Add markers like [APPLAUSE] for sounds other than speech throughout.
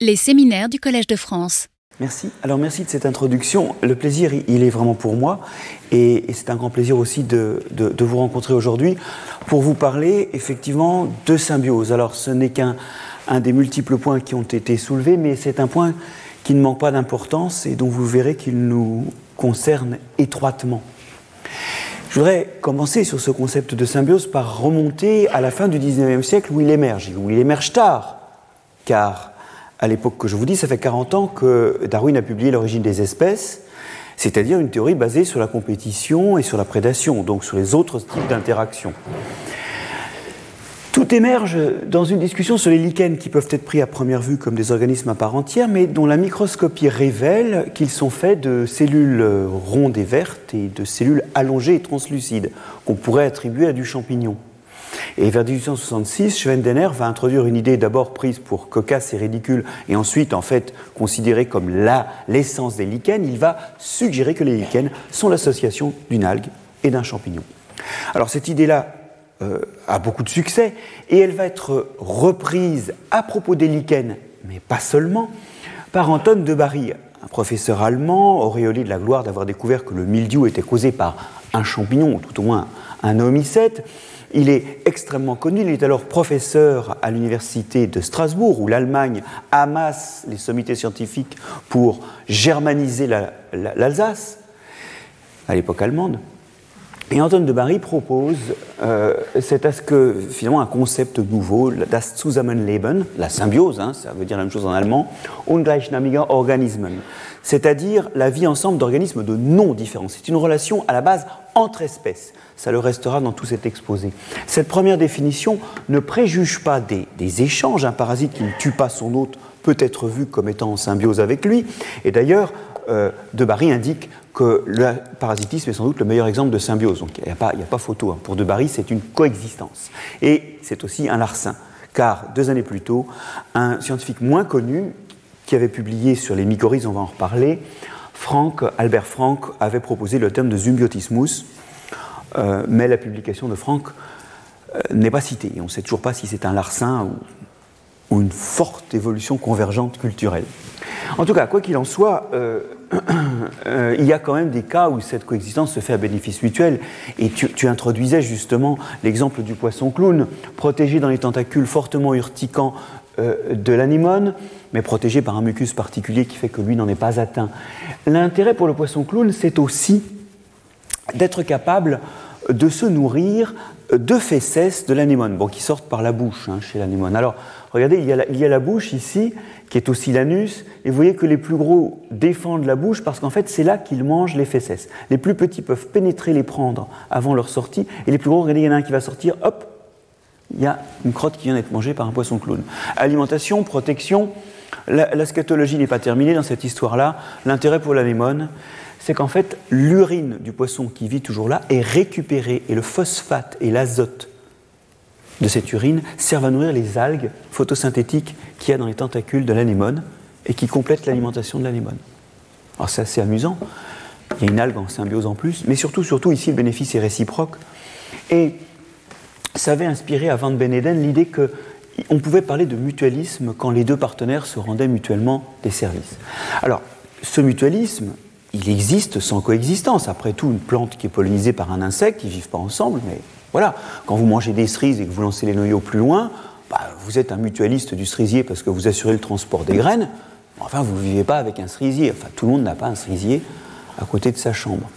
Les séminaires du Collège de France. Merci. Alors merci de cette introduction. Le plaisir, il est vraiment pour moi. Et, c'est un grand plaisir aussi de, vous rencontrer aujourd'hui pour vous parler effectivement de symbiose. Alors ce n'est qu'un un des multiples points qui ont été soulevés, mais c'est un point qui ne manque pas d'importance et dont vous verrez qu'il nous concerne étroitement. Je voudrais commencer sur ce concept de symbiose par remonter à la fin du XIXe siècle où il émerge, où il émerge tard, car à l'époque que je vous dis, ça fait 40 ans que Darwin a publié L'origine des espèces, c'est-à-dire une théorie basée sur la compétition et sur la prédation, donc sur les autres types d'interactions. Tout émerge dans une discussion sur les lichens qui peuvent être pris à première vue comme des organismes à part entière, mais dont la microscopie révèle qu'ils sont faits de cellules rondes et vertes et de cellules allongées et translucides, qu'on pourrait attribuer à du champignon. Et vers 1866, Schwendener va introduire une idée d'abord prise pour cocasse et ridicule, et ensuite en fait considérée comme l'essence des lichens. Il va suggérer que les lichens sont l'association d'une algue et d'un champignon. Alors cette idée-là euh, a beaucoup de succès, et elle va être reprise à propos des lichens, mais pas seulement, par Anton de Barry, un professeur allemand, auréolé de la gloire d'avoir découvert que le mildiou était causé par un champignon, ou tout au moins un homicète. Il est extrêmement connu, il est alors professeur à l'université de Strasbourg, où l'Allemagne amasse les sommités scientifiques pour germaniser l'Alsace, à l'époque allemande. Et Anton de Barry propose, euh, c'est à ce que finalement un concept nouveau, das Zusammenleben, la symbiose, hein, ça veut dire la même chose en allemand, ungleichnamiger Organismen, c'est-à-dire la vie ensemble d'organismes de non différents. C'est une relation à la base entre espèces. Ça le restera dans tout cet exposé. Cette première définition ne préjuge pas des, échanges. Un parasite qui ne tue pas son hôte peut être vu comme étant en symbiose avec lui. Et d'ailleurs, De Barry indique que le parasitisme est sans doute le meilleur exemple de symbiose. Donc il n'y a, a, pas photo. Hein. Pour De Barry, c'est une coexistence. Et c'est aussi un larcin. Car deux années plus tôt, un scientifique moins connu, qui avait publié sur les mycorhizes, on va en reparler, Frank, Albert Frank avait proposé le terme de symbiotismus, euh, mais la publication de Frank euh, n'est pas citée. on ne sait toujours pas si c'est un larcin ou, une forte évolution convergente culturelle. En tout cas, quoi qu'il en soit, euh, il y a quand même des cas où cette coexistence se fait à bénéfice mutuel. Et tu, introduisais justement l'exemple du poisson clown, protégé dans les tentacules fortement urticants de l'anémone, mais protégé par un mucus particulier qui fait que lui n'en est pas atteint. L'intérêt pour le poisson clown, c'est aussi d'être capable de se nourrir de fesses de l'anémone, bon, qui sortent par la bouche hein, chez l'anémone. Alors, regardez, il y, a la, bouche ici, qui est aussi l'anus, et vous voyez que les plus gros défendent la bouche parce qu'en fait, c'est là qu'ils mangent les fesses. Les plus petits peuvent pénétrer, les prendre avant leur sortie, et les plus gros, regardez, il y en a un qui va sortir, hop, il y a une crotte qui vient d'être mangée par un poisson clown. Alimentation, protection, la, scatologie n'est pas terminée dans cette histoire-là. L'intérêt pour l'anémone, c'est qu'en fait, l'urine du poisson qui vit toujours là est récupérée et le phosphate et l'azote de cette urine servent à nourrir les algues photosynthétiques qu'il y a dans les tentacules de l'anémone et qui complètent l'alimentation de l'anémone. Alors c'est assez amusant. Il y a une algue en symbiose en plus, mais surtout, surtout ici, le bénéfice est réciproque. Et ça avait inspiré à Van Beneden l'idée que on pouvait parler de mutualisme quand les deux partenaires se rendaient mutuellement des services. Alors, ce mutualisme, il existe sans coexistence. Après tout, une plante qui est pollinisée par un insecte, ils ne vivent pas ensemble, mais voilà. Quand vous mangez des cerises et que vous lancez les noyaux plus loin, bah, vous êtes un mutualiste du cerisier parce que vous assurez le transport des graines. Enfin, vous ne vivez pas avec un cerisier. Enfin, tout le monde n'a pas un cerisier à côté de sa chambre.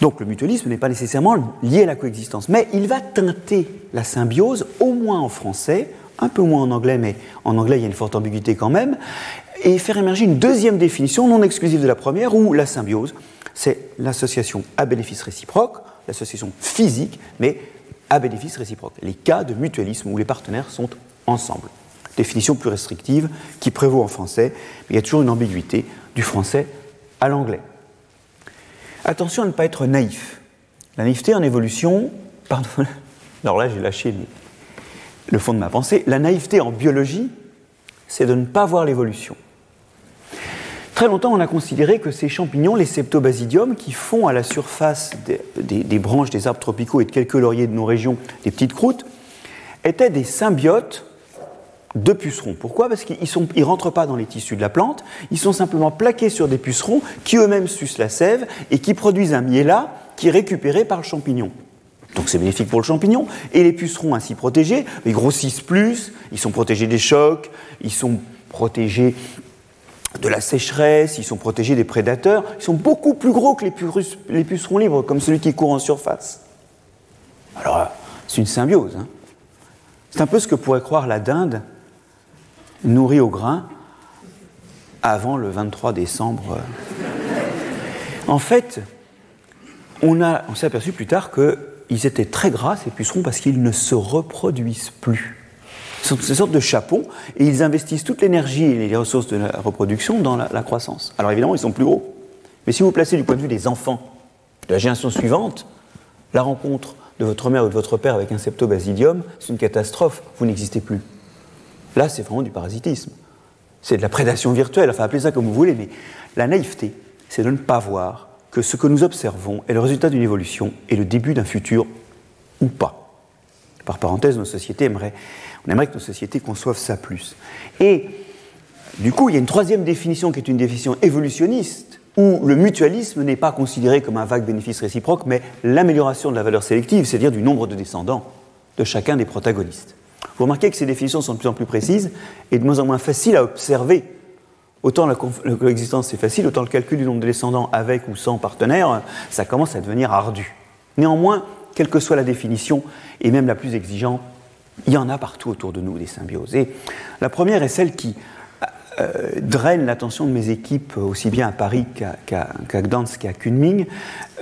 Donc le mutualisme n'est pas nécessairement lié à la coexistence, mais il va teinter la symbiose, au moins en français, un peu moins en anglais, mais en anglais il y a une forte ambiguïté quand même, et faire émerger une deuxième définition non exclusive de la première, où la symbiose, c'est l'association à bénéfice réciproque, l'association physique, mais à bénéfice réciproque. Les cas de mutualisme où les partenaires sont ensemble. Définition plus restrictive qui prévaut en français, mais il y a toujours une ambiguïté du français à l'anglais. Attention à ne pas être naïf. La naïveté en évolution, [LAUGHS] pardon, alors là j'ai lâché le fond de ma pensée, la naïveté en biologie, c'est de ne pas voir l'évolution. Très longtemps, on a considéré que ces champignons, les septobasidium, qui font à la surface des, branches des arbres tropicaux et de quelques lauriers de nos régions des petites croûtes, étaient des symbiotes de pucerons. Pourquoi? Parce qu'ils ne rentrent pas dans les tissus de la plante, ils sont simplement plaqués sur des pucerons qui eux-mêmes sucent la sève et qui produisent un miella qui est récupéré par le champignon. Donc c'est bénéfique pour le champignon. Et les pucerons ainsi protégés, ils grossissent plus, ils sont protégés des chocs, ils sont protégés de la sécheresse, ils sont protégés des prédateurs, ils sont beaucoup plus gros que les, pucerons libres, comme celui qui court en surface. Alors, c'est une symbiose. Hein. C'est un peu ce que pourrait croire la dinde nourrie au grain avant le 23 décembre. En fait, on, on s'est aperçu plus tard qu'ils étaient très gras, ces pucerons, parce qu'ils ne se reproduisent plus. Sont ces sortes de chapons et ils investissent toute l'énergie et les ressources de la reproduction dans la, croissance. Alors évidemment, ils sont plus gros. Mais si vous placez du point de vue des enfants, de la génération suivante, la rencontre de votre mère ou de votre père avec un septobasidium, c'est une catastrophe, vous n'existez plus. Là, c'est vraiment du parasitisme. C'est de la prédation virtuelle, enfin appelez ça comme vous voulez, mais la naïveté, c'est de ne pas voir que ce que nous observons est le résultat d'une évolution et le début d'un futur ou pas. Par parenthèse, nos sociétés aimeraient on aimerait que nos sociétés conçoivent ça plus. Et du coup, il y a une troisième définition qui est une définition évolutionniste, où le mutualisme n'est pas considéré comme un vague bénéfice réciproque, mais l'amélioration de la valeur sélective, c'est-à-dire du nombre de descendants de chacun des protagonistes. Vous remarquez que ces définitions sont de plus en plus précises et de moins en moins faciles à observer. Autant la, coexistence est facile, autant le calcul du nombre de descendants avec ou sans partenaire, ça commence à devenir ardu. Néanmoins, quelle que soit la définition, et même la plus exigeante, il y en a partout autour de nous des symbioses. Et la première est celle qui euh, draine l'attention de mes équipes aussi bien à Paris qu'à Gdansk qu'à Kunming,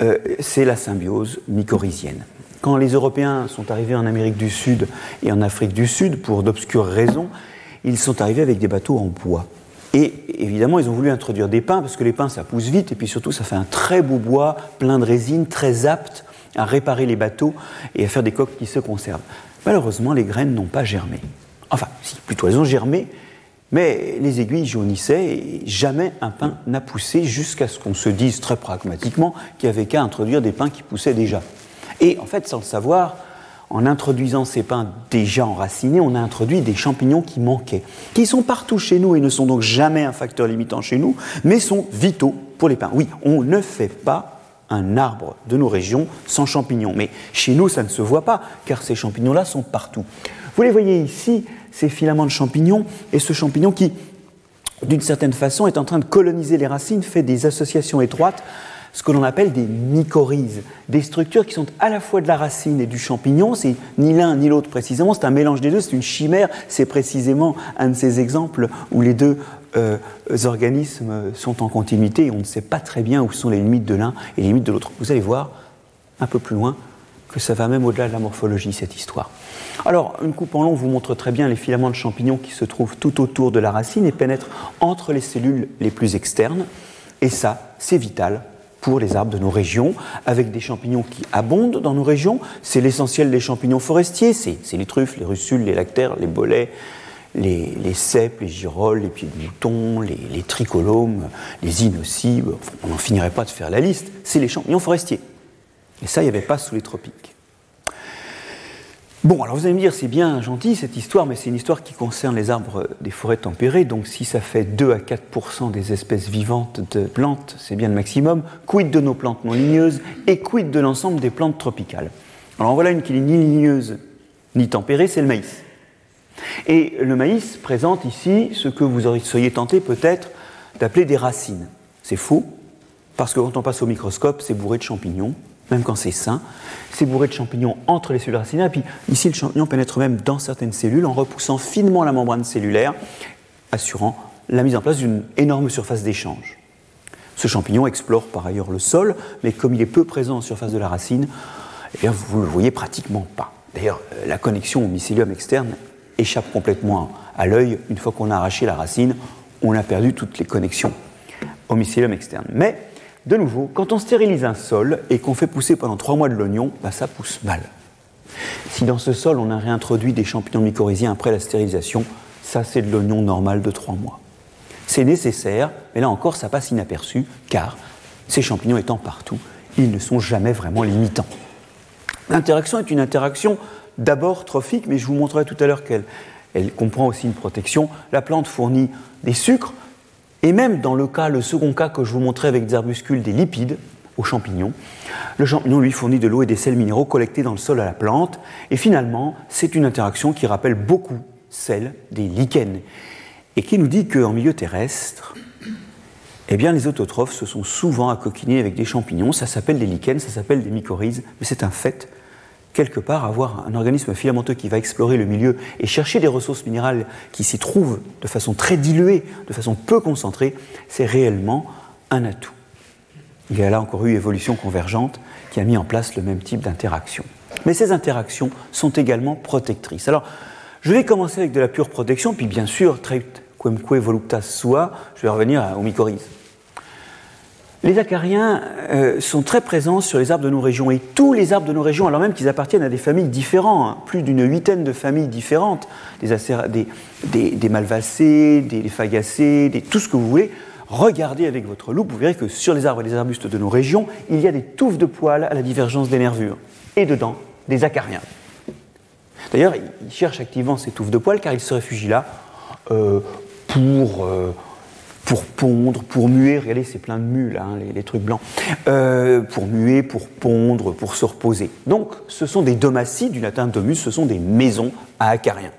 euh, c'est la symbiose mycorhizienne. Quand les Européens sont arrivés en Amérique du Sud et en Afrique du Sud, pour d'obscures raisons, ils sont arrivés avec des bateaux en bois. Et évidemment, ils ont voulu introduire des pins, parce que les pins, ça pousse vite, et puis surtout, ça fait un très beau bois, plein de résine, très apte à réparer les bateaux et à faire des coques qui se conservent. Malheureusement, les graines n'ont pas germé. Enfin, si, plutôt elles ont germé, mais les aiguilles jaunissaient et jamais un pain n'a poussé jusqu'à ce qu'on se dise très pragmatiquement qu'il n'y avait qu'à introduire des pins qui poussaient déjà. Et en fait, sans le savoir, en introduisant ces pins déjà enracinés, on a introduit des champignons qui manquaient, qui sont partout chez nous et ne sont donc jamais un facteur limitant chez nous, mais sont vitaux pour les pins. Oui, on ne fait pas un arbre de nos régions sans champignons. Mais chez nous, ça ne se voit pas, car ces champignons-là sont partout. Vous les voyez ici, ces filaments de champignons, et ce champignon qui, d'une certaine façon, est en train de coloniser les racines, fait des associations étroites, ce que l'on appelle des mycorhizes, des structures qui sont à la fois de la racine et du champignon, c'est ni l'un ni l'autre précisément, c'est un mélange des deux, c'est une chimère, c'est précisément un de ces exemples où les deux euh, organismes sont en continuité et on ne sait pas très bien où sont les limites de l'un et les limites de l'autre. Vous allez voir un peu plus loin que ça va même au-delà de la morphologie, cette histoire. Alors, une coupe en long vous montre très bien les filaments de champignons qui se trouvent tout autour de la racine et pénètrent entre les cellules les plus externes. Et ça, c'est vital pour les arbres de nos régions, avec des champignons qui abondent dans nos régions. C'est l'essentiel des champignons forestiers, c'est les truffes, les russules, les lactaires, les bolets, les, cèpes, les girolles, les pieds de mouton, les, les tricolomes, les inocibes, on n'en finirait pas de faire la liste, c'est les champignons forestiers. Et ça, il n'y avait pas sous les tropiques. Bon, alors vous allez me dire, c'est bien gentil cette histoire, mais c'est une histoire qui concerne les arbres des forêts tempérées, donc si ça fait 2 à 4% des espèces vivantes de plantes, c'est bien le maximum. Quid de nos plantes non ligneuses et quid de l'ensemble des plantes tropicales? Alors voilà une qui n'est ni ligneuse ni tempérée, c'est le maïs. Et le maïs présente ici ce que vous seriez tenté peut-être d'appeler des racines. C'est faux, parce que quand on passe au microscope, c'est bourré de champignons, même quand c'est sain. C'est bourré de champignons entre les cellules racinaires. Et puis ici, le champignon pénètre même dans certaines cellules en repoussant finement la membrane cellulaire, assurant la mise en place d'une énorme surface d'échange. Ce champignon explore par ailleurs le sol, mais comme il est peu présent en surface de la racine, eh vous ne le voyez pratiquement pas. D'ailleurs, euh, la connexion au mycélium externe échappe complètement à l'œil. Une fois qu'on a arraché la racine, on a perdu toutes les connexions au mycélium externe. Mais, de nouveau, quand on stérilise un sol et qu'on fait pousser pendant trois mois de l'oignon, bah, ça pousse mal. Si dans ce sol on a réintroduit des champignons mycorhiziens après la stérilisation, ça c'est de l'oignon normal de trois mois. C'est nécessaire, mais là encore ça passe inaperçu, car ces champignons étant partout, ils ne sont jamais vraiment limitants. L'interaction est une interaction d'abord trophique, mais je vous montrerai tout à l'heure qu'elle Elle comprend aussi une protection. La plante fournit des sucres, et même dans le cas, le second cas que je vous montrais avec des arbuscules, des lipides aux champignons. Le champignon lui fournit de l'eau et des sels minéraux collectés dans le sol à la plante. Et finalement, c'est une interaction qui rappelle beaucoup celle des lichens et qui nous dit qu'en milieu terrestre, eh bien, les autotrophes se sont souvent accoquinés avec des champignons. Ça s'appelle des lichens, ça s'appelle des mycorhizes, mais c'est un fait. Quelque part, avoir un organisme filamenteux qui va explorer le milieu et chercher des ressources minérales qui s'y trouvent de façon très diluée, de façon peu concentrée, c'est réellement un atout. Il y a là encore eu évolution convergente qui a mis en place le même type d'interaction. Mais ces interactions sont également protectrices. Alors, je vais commencer avec de la pure protection, puis bien sûr, très quemque voluptas sua, je vais revenir aux mycorhizes. Les acariens euh, sont très présents sur les arbres de nos régions et tous les arbres de nos régions, alors même qu'ils appartiennent à des familles différentes, hein, plus d'une huitaine de familles différentes, des, des, malvacées, des, fagacées, des, tout ce que vous voulez, regardez avec votre loupe, vous verrez que sur les arbres et les arbustes de nos régions, il y a des touffes de poils à la divergence des nervures et dedans des acariens. D'ailleurs, ils cherchent activement ces touffes de poils car ils se réfugient là euh, pour, euh, pour pondre, pour muer. Regardez, c'est plein de mules, hein, les, trucs blancs. Euh, pour muer, pour pondre, pour se reposer. Donc, ce sont des domaties, du latin domus, ce sont des maisons à acariens.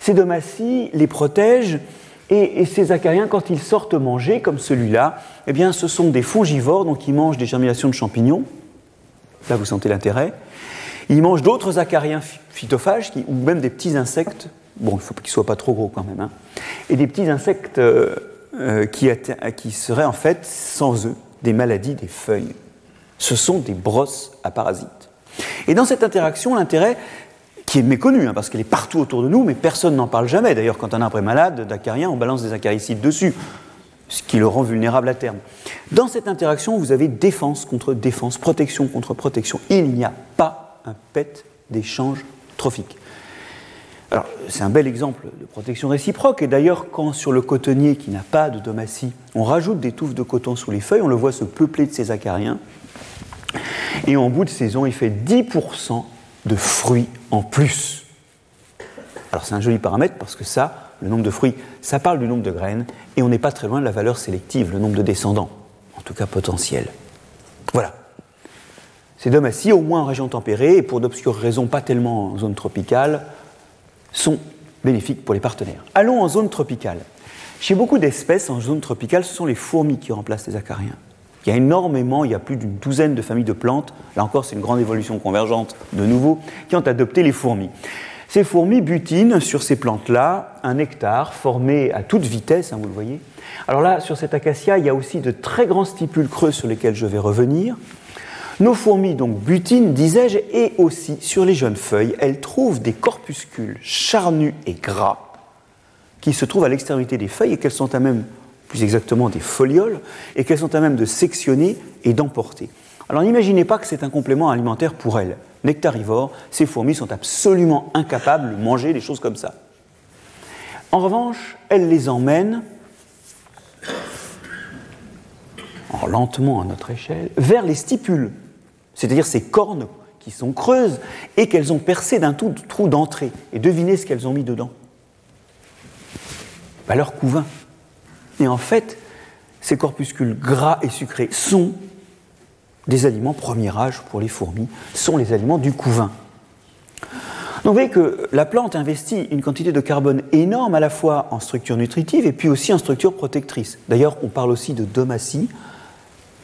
Ces domaties les protègent et, ces acariens, quand ils sortent manger, comme celui-là, eh bien, ce sont des fongivores, donc ils mangent des germinations de champignons. Là, vous sentez l'intérêt. Ils mangent d'autres acariens phytophages, ou même des petits insectes Bon, il faut qu'ils soient pas trop gros quand même. Hein. Et des petits insectes euh, euh, qui, qui, seraient en fait, sans eux, des maladies des feuilles. Ce sont des brosses à parasites. Et dans cette interaction, l'intérêt, qui est méconnu, hein, parce qu'elle est partout autour de nous, mais personne n'en parle jamais. D'ailleurs, quand un arbre est malade d'acarien, on balance des acaricides dessus, ce qui le rend vulnérable à terme. Dans cette interaction, vous avez défense contre défense, protection contre protection. Il n'y a pas un pet d'échange trophique. C'est un bel exemple de protection réciproque. Et d'ailleurs, quand sur le cotonnier qui n'a pas de domatie, on rajoute des touffes de coton sous les feuilles, on le voit se peupler de ces acariens. Et en bout de saison, il fait 10% de fruits en plus. Alors, c'est un joli paramètre parce que ça, le nombre de fruits, ça parle du nombre de graines. Et on n'est pas très loin de la valeur sélective, le nombre de descendants, en tout cas potentiel. Voilà. Ces domaties, au moins en région tempérée, et pour d'obscures raisons pas tellement en zone tropicale, sont bénéfiques pour les partenaires. Allons en zone tropicale. Chez beaucoup d'espèces en zone tropicale, ce sont les fourmis qui remplacent les acariens. Il y a énormément, il y a plus d'une douzaine de familles de plantes, là encore c'est une grande évolution convergente de nouveau, qui ont adopté les fourmis. Ces fourmis butinent sur ces plantes-là un nectar formé à toute vitesse, hein, vous le voyez. Alors là, sur cet acacia, il y a aussi de très grands stipules creux sur lesquels je vais revenir. Nos fourmis donc butinent, disais-je, et aussi sur les jeunes feuilles, elles trouvent des corpuscules charnus et gras qui se trouvent à l'extrémité des feuilles et qu'elles sont à même, plus exactement des folioles, et qu'elles sont à même de sectionner et d'emporter. Alors n'imaginez pas que c'est un complément alimentaire pour elles. Nectarivores, ces fourmis sont absolument incapables de manger des choses comme ça. En revanche, elles les emmènent lentement à notre échelle, vers les stipules, c'est-à-dire ces cornes qui sont creuses et qu'elles ont percé d'un tout trou d'entrée. Et devinez ce qu'elles ont mis dedans bah, Leur couvain. Et en fait, ces corpuscules gras et sucrés sont des aliments premier âge pour les fourmis, sont les aliments du couvain. Donc vous voyez que la plante investit une quantité de carbone énorme à la fois en structure nutritive et puis aussi en structure protectrice. D'ailleurs, on parle aussi de domatie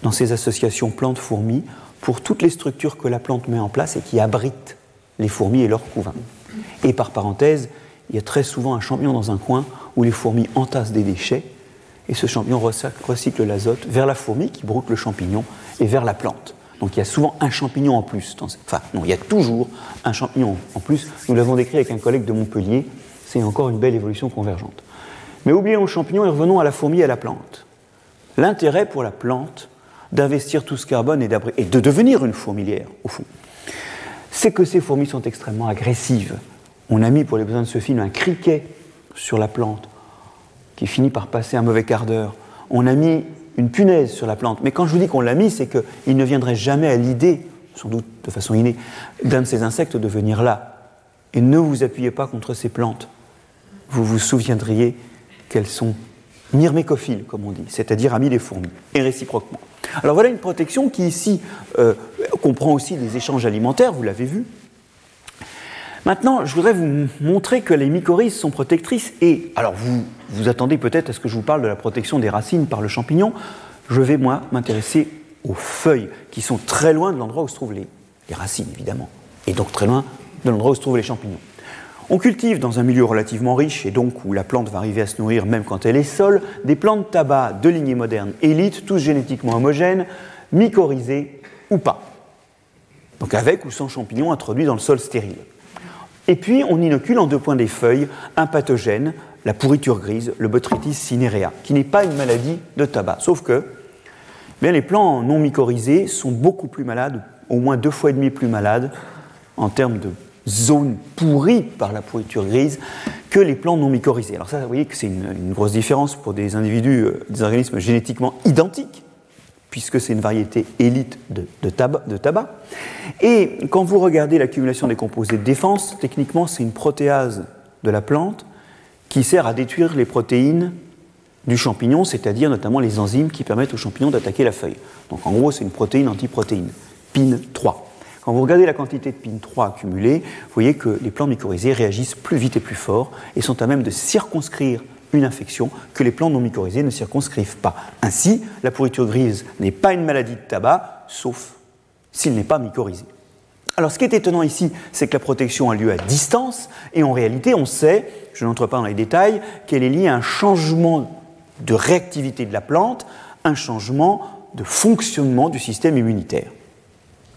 dans ces associations plantes-fourmis pour toutes les structures que la plante met en place et qui abritent les fourmis et leurs couvains. Et par parenthèse, il y a très souvent un champignon dans un coin où les fourmis entassent des déchets et ce champignon recycle l'azote vers la fourmi qui broute le champignon et vers la plante. Donc il y a souvent un champignon en plus. Enfin, non, il y a toujours un champignon en plus. Nous l'avons décrit avec un collègue de Montpellier. C'est encore une belle évolution convergente. Mais oublions le champignon et revenons à la fourmi et à la plante. L'intérêt pour la plante, d'investir tout ce carbone et, et de devenir une fourmilière, au fond, c'est que ces fourmis sont extrêmement agressives. On a mis pour les besoins de ce film un criquet sur la plante qui finit par passer un mauvais quart d'heure. On a mis une punaise sur la plante. Mais quand je vous dis qu'on l'a mis, c'est qu'il ne viendrait jamais à l'idée, sans doute de façon innée, d'un de ces insectes de venir là. Et ne vous appuyez pas contre ces plantes. vous vous souviendriez qu'elles sont myrmécophiles, comme on dit, c'est-à-dire amies des fourmis, et réciproquement. Alors voilà une protection qui ici euh, comprend aussi des échanges alimentaires, vous l'avez vu. Maintenant, je voudrais vous montrer que les mycorhizes sont protectrices et, alors vous vous attendez peut-être à ce que je vous parle de la protection des racines par le champignon, je vais moi m'intéresser aux feuilles qui sont très loin de l'endroit où se trouvent les, les racines évidemment, et donc très loin de l'endroit où se trouvent les champignons. On cultive dans un milieu relativement riche et donc où la plante va arriver à se nourrir même quand elle est seule, des plantes tabac de lignée moderne élite, tous génétiquement homogènes, mycorhizés ou pas. Donc avec ou sans champignons introduits dans le sol stérile. Et puis on inocule en deux points des feuilles un pathogène, la pourriture grise, le Botrytis cinerea, qui n'est pas une maladie de tabac. Sauf que eh bien, les plants non mycorhizés sont beaucoup plus malades, au moins deux fois et demi plus malades en termes de zone pourrie par la pourriture grise que les plantes non mycorhizées. Alors ça, vous voyez que c'est une, grosse différence pour des individus, euh, des organismes génétiquement identiques, puisque c'est une variété élite de, tabac, de, tabac, Et quand vous regardez l'accumulation des composés de défense, techniquement, c'est une protéase de la plante qui sert à détruire les protéines du champignon, c'est-à-dire notamment les enzymes qui permettent au champignon d'attaquer la feuille. Donc en gros, c'est une protéine antiprotéine, PIN3. Quand vous regardez la quantité de PIN3 accumulée, vous voyez que les plantes mycorhizées réagissent plus vite et plus fort et sont à même de circonscrire une infection que les plantes non mycorhizées ne circonscrivent pas. Ainsi, la pourriture grise n'est pas une maladie de tabac, sauf s'il n'est pas mycorhizé. Alors ce qui est étonnant ici, c'est que la protection a lieu à distance, et en réalité, on sait, je n'entre pas dans les détails, qu'elle est liée à un changement de réactivité de la plante, un changement de fonctionnement du système immunitaire.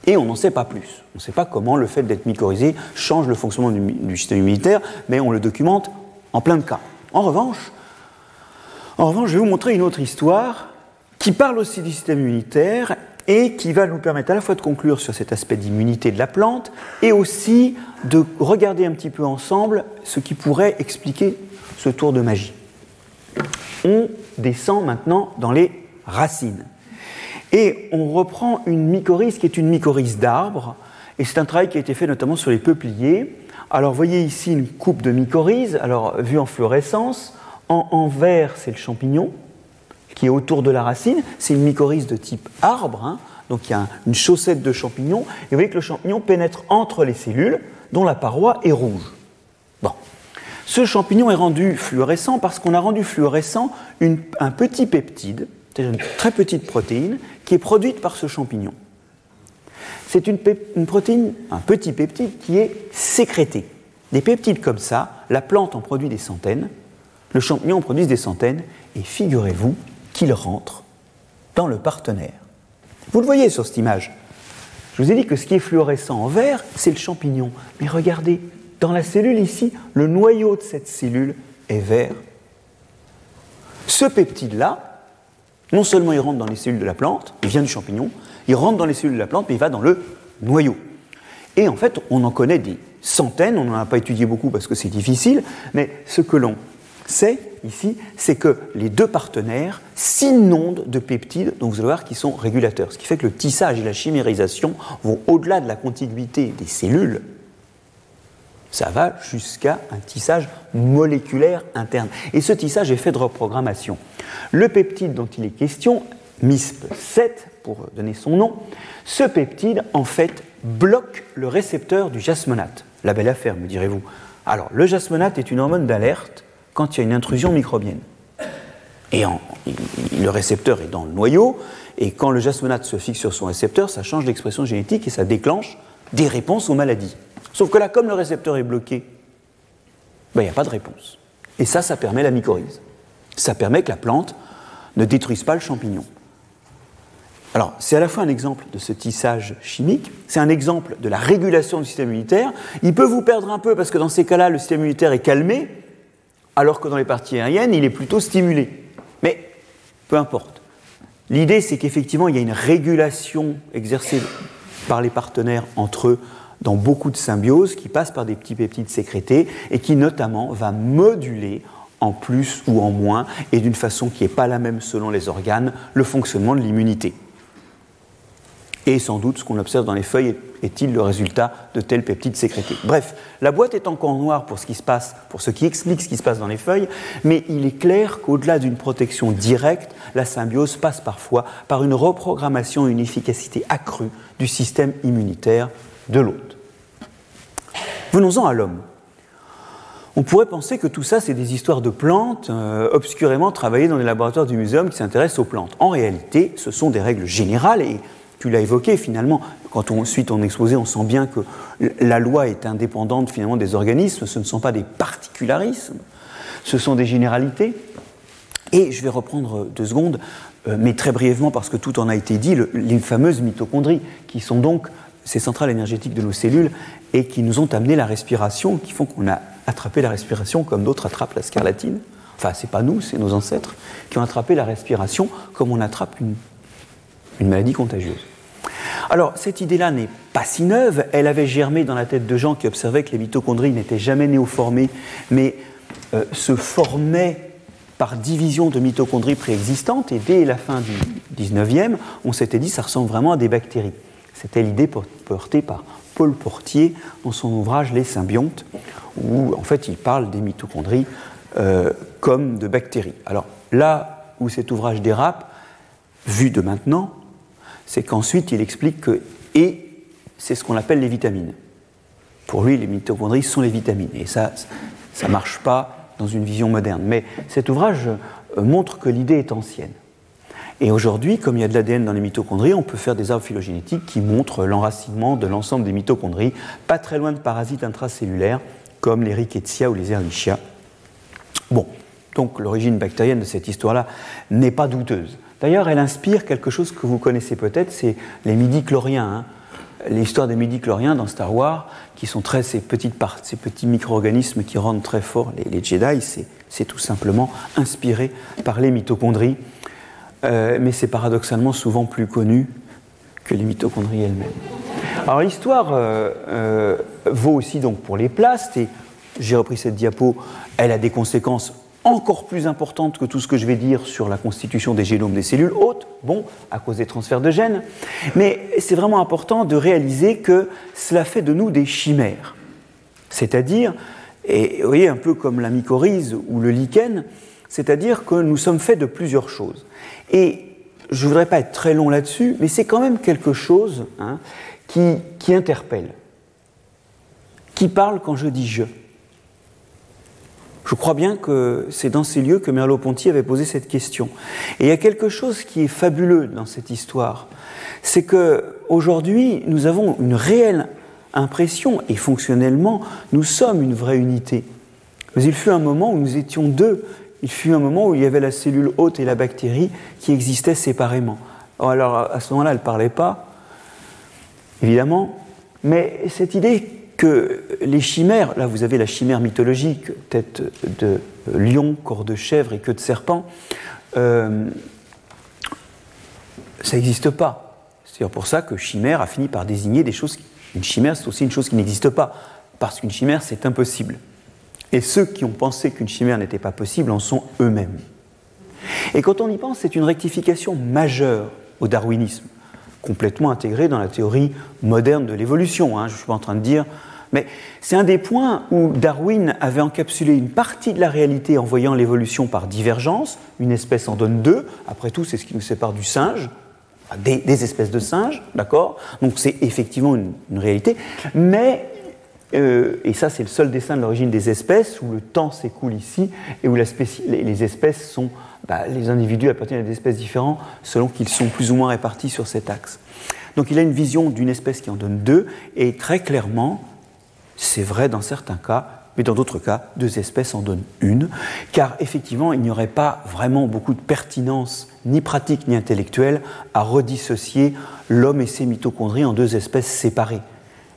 Et on n'en sait pas plus. On ne sait pas comment le fait d'être mycorhizé change le fonctionnement du, système immunitaire, mais on le documente en plein de cas. En revanche, en revanche, je vais vous montrer une autre histoire qui parle aussi du système immunitaire et qui va nous permettre à la fois de conclure sur cet aspect d'immunité de la plante et aussi de regarder un petit peu ensemble ce qui pourrait expliquer ce tour de magie. On descend maintenant dans les racines. Et on reprend une mycorhize qui est une mycorhize d'arbre, et c'est un travail qui a été fait notamment sur les peupliers. Alors, voyez ici une coupe de mycorhize, alors vue en fluorescence. En, vert, c'est le champignon qui est autour de la racine. C'est une mycorhize de type arbre, hein. donc il y a une chaussette de champignons. Et vous voyez que le champignon pénètre entre les cellules, dont la paroi est rouge. Bon. Ce champignon est rendu fluorescent parce qu'on a rendu fluorescent un petit peptide c'est une très petite protéine qui est produite par ce champignon. C'est une, protéine, un petit peptide qui est sécrété. Des peptides comme ça, la plante en produit des centaines, le champignon en produit des centaines, et figurez-vous qu'il rentre dans le partenaire. Vous le voyez sur cette image. Je vous ai dit que ce qui est fluorescent en vert, c'est le champignon. Mais regardez, dans la cellule ici, le noyau de cette cellule est vert. Ce peptide-là, non seulement il rentre dans les cellules de la plante, il vient du champignon, il rentre dans les cellules de la plante, mais il va dans le noyau. Et en fait, on en connaît des centaines, on n'en a pas étudié beaucoup parce que c'est difficile, mais ce que l'on sait ici, c'est que les deux partenaires s'inondent de peptides, dont vous allez voir, qui sont régulateurs. Ce qui fait que le tissage et la chimérisation vont au-delà de la contiguïté des cellules ça va jusqu'à un tissage moléculaire interne. Et ce tissage est fait de reprogrammation. Le peptide dont il est question, MISP7 pour donner son nom, ce peptide en fait bloque le récepteur du jasmonate. La belle affaire, me direz-vous. Alors, le jasmonate est une hormone d'alerte quand il y a une intrusion microbienne. Et le récepteur est dans le noyau, et quand le jasmonate se fixe sur son récepteur, ça change l'expression génétique et ça déclenche des réponses aux maladies. Sauf que là, comme le récepteur est bloqué, ben, il n'y a pas de réponse. Et ça, ça permet la mycorhize. Ça permet que la plante ne détruise pas le champignon. Alors, c'est à la fois un exemple de ce tissage chimique, c'est un exemple de la régulation du système immunitaire. Il peut vous perdre un peu parce que dans ces cas-là, le système immunitaire est calmé, alors que dans les parties aériennes, il est plutôt stimulé. Mais peu importe. L'idée, c'est qu'effectivement, il y a une régulation exercée par les partenaires entre eux dans beaucoup de symbioses qui passent par des petits peptides sécrétés et qui notamment va moduler en plus ou en moins et d'une façon qui n'est pas la même selon les organes le fonctionnement de l'immunité. Et sans doute, ce qu'on observe dans les feuilles est-il le résultat de tels peptides sécrétés. Bref, la boîte est encore noire pour ce qui se passe, pour ce qui explique ce qui se passe dans les feuilles, mais il est clair qu'au-delà d'une protection directe, la symbiose passe parfois par une reprogrammation et une efficacité accrue du système immunitaire de l'hôte. Venons-en à l'homme. On pourrait penser que tout ça, c'est des histoires de plantes euh, obscurément travaillées dans les laboratoires du muséum qui s'intéressent aux plantes. En réalité, ce sont des règles générales et tu l'as évoqué finalement, quand on suit ton exposé, on sent bien que la loi est indépendante finalement des organismes, ce ne sont pas des particularismes, ce sont des généralités. Et je vais reprendre deux secondes, euh, mais très brièvement parce que tout en a été dit, les fameuses mitochondries, qui sont donc ces centrales énergétiques de nos cellules et qui nous ont amené la respiration, qui font qu'on a attrapé la respiration comme d'autres attrapent la scarlatine. Enfin, c'est pas nous, c'est nos ancêtres qui ont attrapé la respiration comme on attrape une maladie contagieuse. Alors, cette idée-là n'est pas si neuve. Elle avait germé dans la tête de gens qui observaient que les mitochondries n'étaient jamais néoformées, mais euh, se formaient par division de mitochondries préexistantes. Et dès la fin du 19e, on s'était dit que ça ressemble vraiment à des bactéries. C'était l'idée portée par Paul Portier dans son ouvrage Les symbiontes, où en fait il parle des mitochondries euh, comme de bactéries. Alors là où cet ouvrage dérape, vu de maintenant, c'est qu'ensuite il explique que, et c'est ce qu'on appelle les vitamines. Pour lui, les mitochondries sont les vitamines. Et ça, ça ne marche pas dans une vision moderne. Mais cet ouvrage euh, montre que l'idée est ancienne. Et aujourd'hui, comme il y a de l'ADN dans les mitochondries, on peut faire des arbres phylogénétiques qui montrent l'enracinement de l'ensemble des mitochondries, pas très loin de parasites intracellulaires comme les Rickettsia ou les Ehrlichia. Bon, donc l'origine bactérienne de cette histoire-là n'est pas douteuse. D'ailleurs, elle inspire quelque chose que vous connaissez peut-être, c'est les midi-chloriens. Hein. L'histoire des midi-chloriens dans Star Wars, qui sont très ces, petits micro-organismes qui rendent très forts les, Jedi, c'est tout simplement inspiré par les mitochondries, euh, mais c'est paradoxalement souvent plus connu que les mitochondries elles-mêmes. Alors l'histoire euh, euh, vaut aussi donc pour les plastes, et j'ai repris cette diapo, elle a des conséquences encore plus importante que tout ce que je vais dire sur la constitution des génomes des cellules hôtes, bon, à cause des transferts de gènes, mais c'est vraiment important de réaliser que cela fait de nous des chimères. C'est-à-dire, et vous voyez, un peu comme la mycorhize ou le lichen, c'est-à-dire que nous sommes faits de plusieurs choses. Et je ne voudrais pas être très long là-dessus, mais c'est quand même quelque chose hein, qui, interpelle, qui parle quand je dis je. Je crois bien que c'est dans ces lieux que Merleau-Ponty avait posé cette question. Et il y a quelque chose qui est fabuleux dans cette histoire, c'est que aujourd'hui nous avons une réelle impression et fonctionnellement nous sommes une vraie unité. Mais il fut un moment où nous étions deux. Il fut un moment où il y avait la cellule hôte et la bactérie qui existaient séparément. Alors à ce moment-là, elle ne parlait pas, évidemment, mais cette idée que les chimères, là vous avez la chimère mythologique, tête de lion, corps de chèvre et queue de serpent, euh, ça n'existe pas. C'est pour ça que chimère a fini par désigner des choses. Une chimère, c'est aussi une chose qui n'existe pas, parce qu'une chimère, c'est impossible. Et ceux qui ont pensé qu'une chimère n'était pas possible en sont eux-mêmes. Et quand on y pense, c'est une rectification majeure au darwinisme, complètement intégrée dans la théorie moderne de l'évolution. Hein. Je ne suis pas en train de dire mais c'est un des points où Darwin avait encapsulé une partie de la réalité en voyant l'évolution par divergence. Une espèce en donne deux. Après tout, c'est ce qui nous sépare du singe. Des, espèces de singes, d'accord? Donc c'est effectivement une, réalité. Mais, euh, et ça c'est le seul dessin de l'origine des espèces, où le temps s'écoule ici, et où les, espèces sont... Bah, les individus appartiennent à des espèces différentes selon qu'ils sont plus ou moins répartis sur cet axe. Donc il a une vision d'une espèce qui en donne deux, et très clairement, c'est vrai dans certains cas, mais dans d'autres cas, deux espèces en donnent une, car effectivement, il n'y aurait pas vraiment beaucoup de pertinence, ni pratique ni intellectuelle, à redissocier l'homme et ses mitochondries en deux espèces séparées.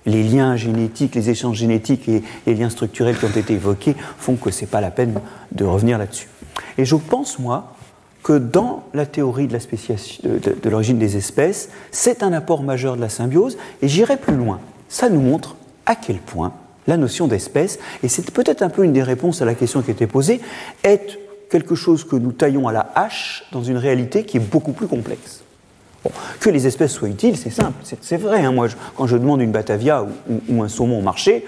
Les liens génétiques, les échanges génétiques et les liens structurels qui ont été évoqués font que ce n'est pas la peine de revenir là-dessus. Et je pense, moi, que dans la théorie de l'origine des espèces, c'est un apport majeur de la symbiose, et j'irai plus loin. Ça nous montre à quel point la notion d'espèce, et c'est peut-être un peu une des réponses à la question qui était posée, est quelque chose que nous taillons à la hache dans une réalité qui est beaucoup plus complexe. Que les espèces soient utiles, c'est simple, c'est vrai. Hein. Moi, quand je demande une Batavia ou, un saumon au marché,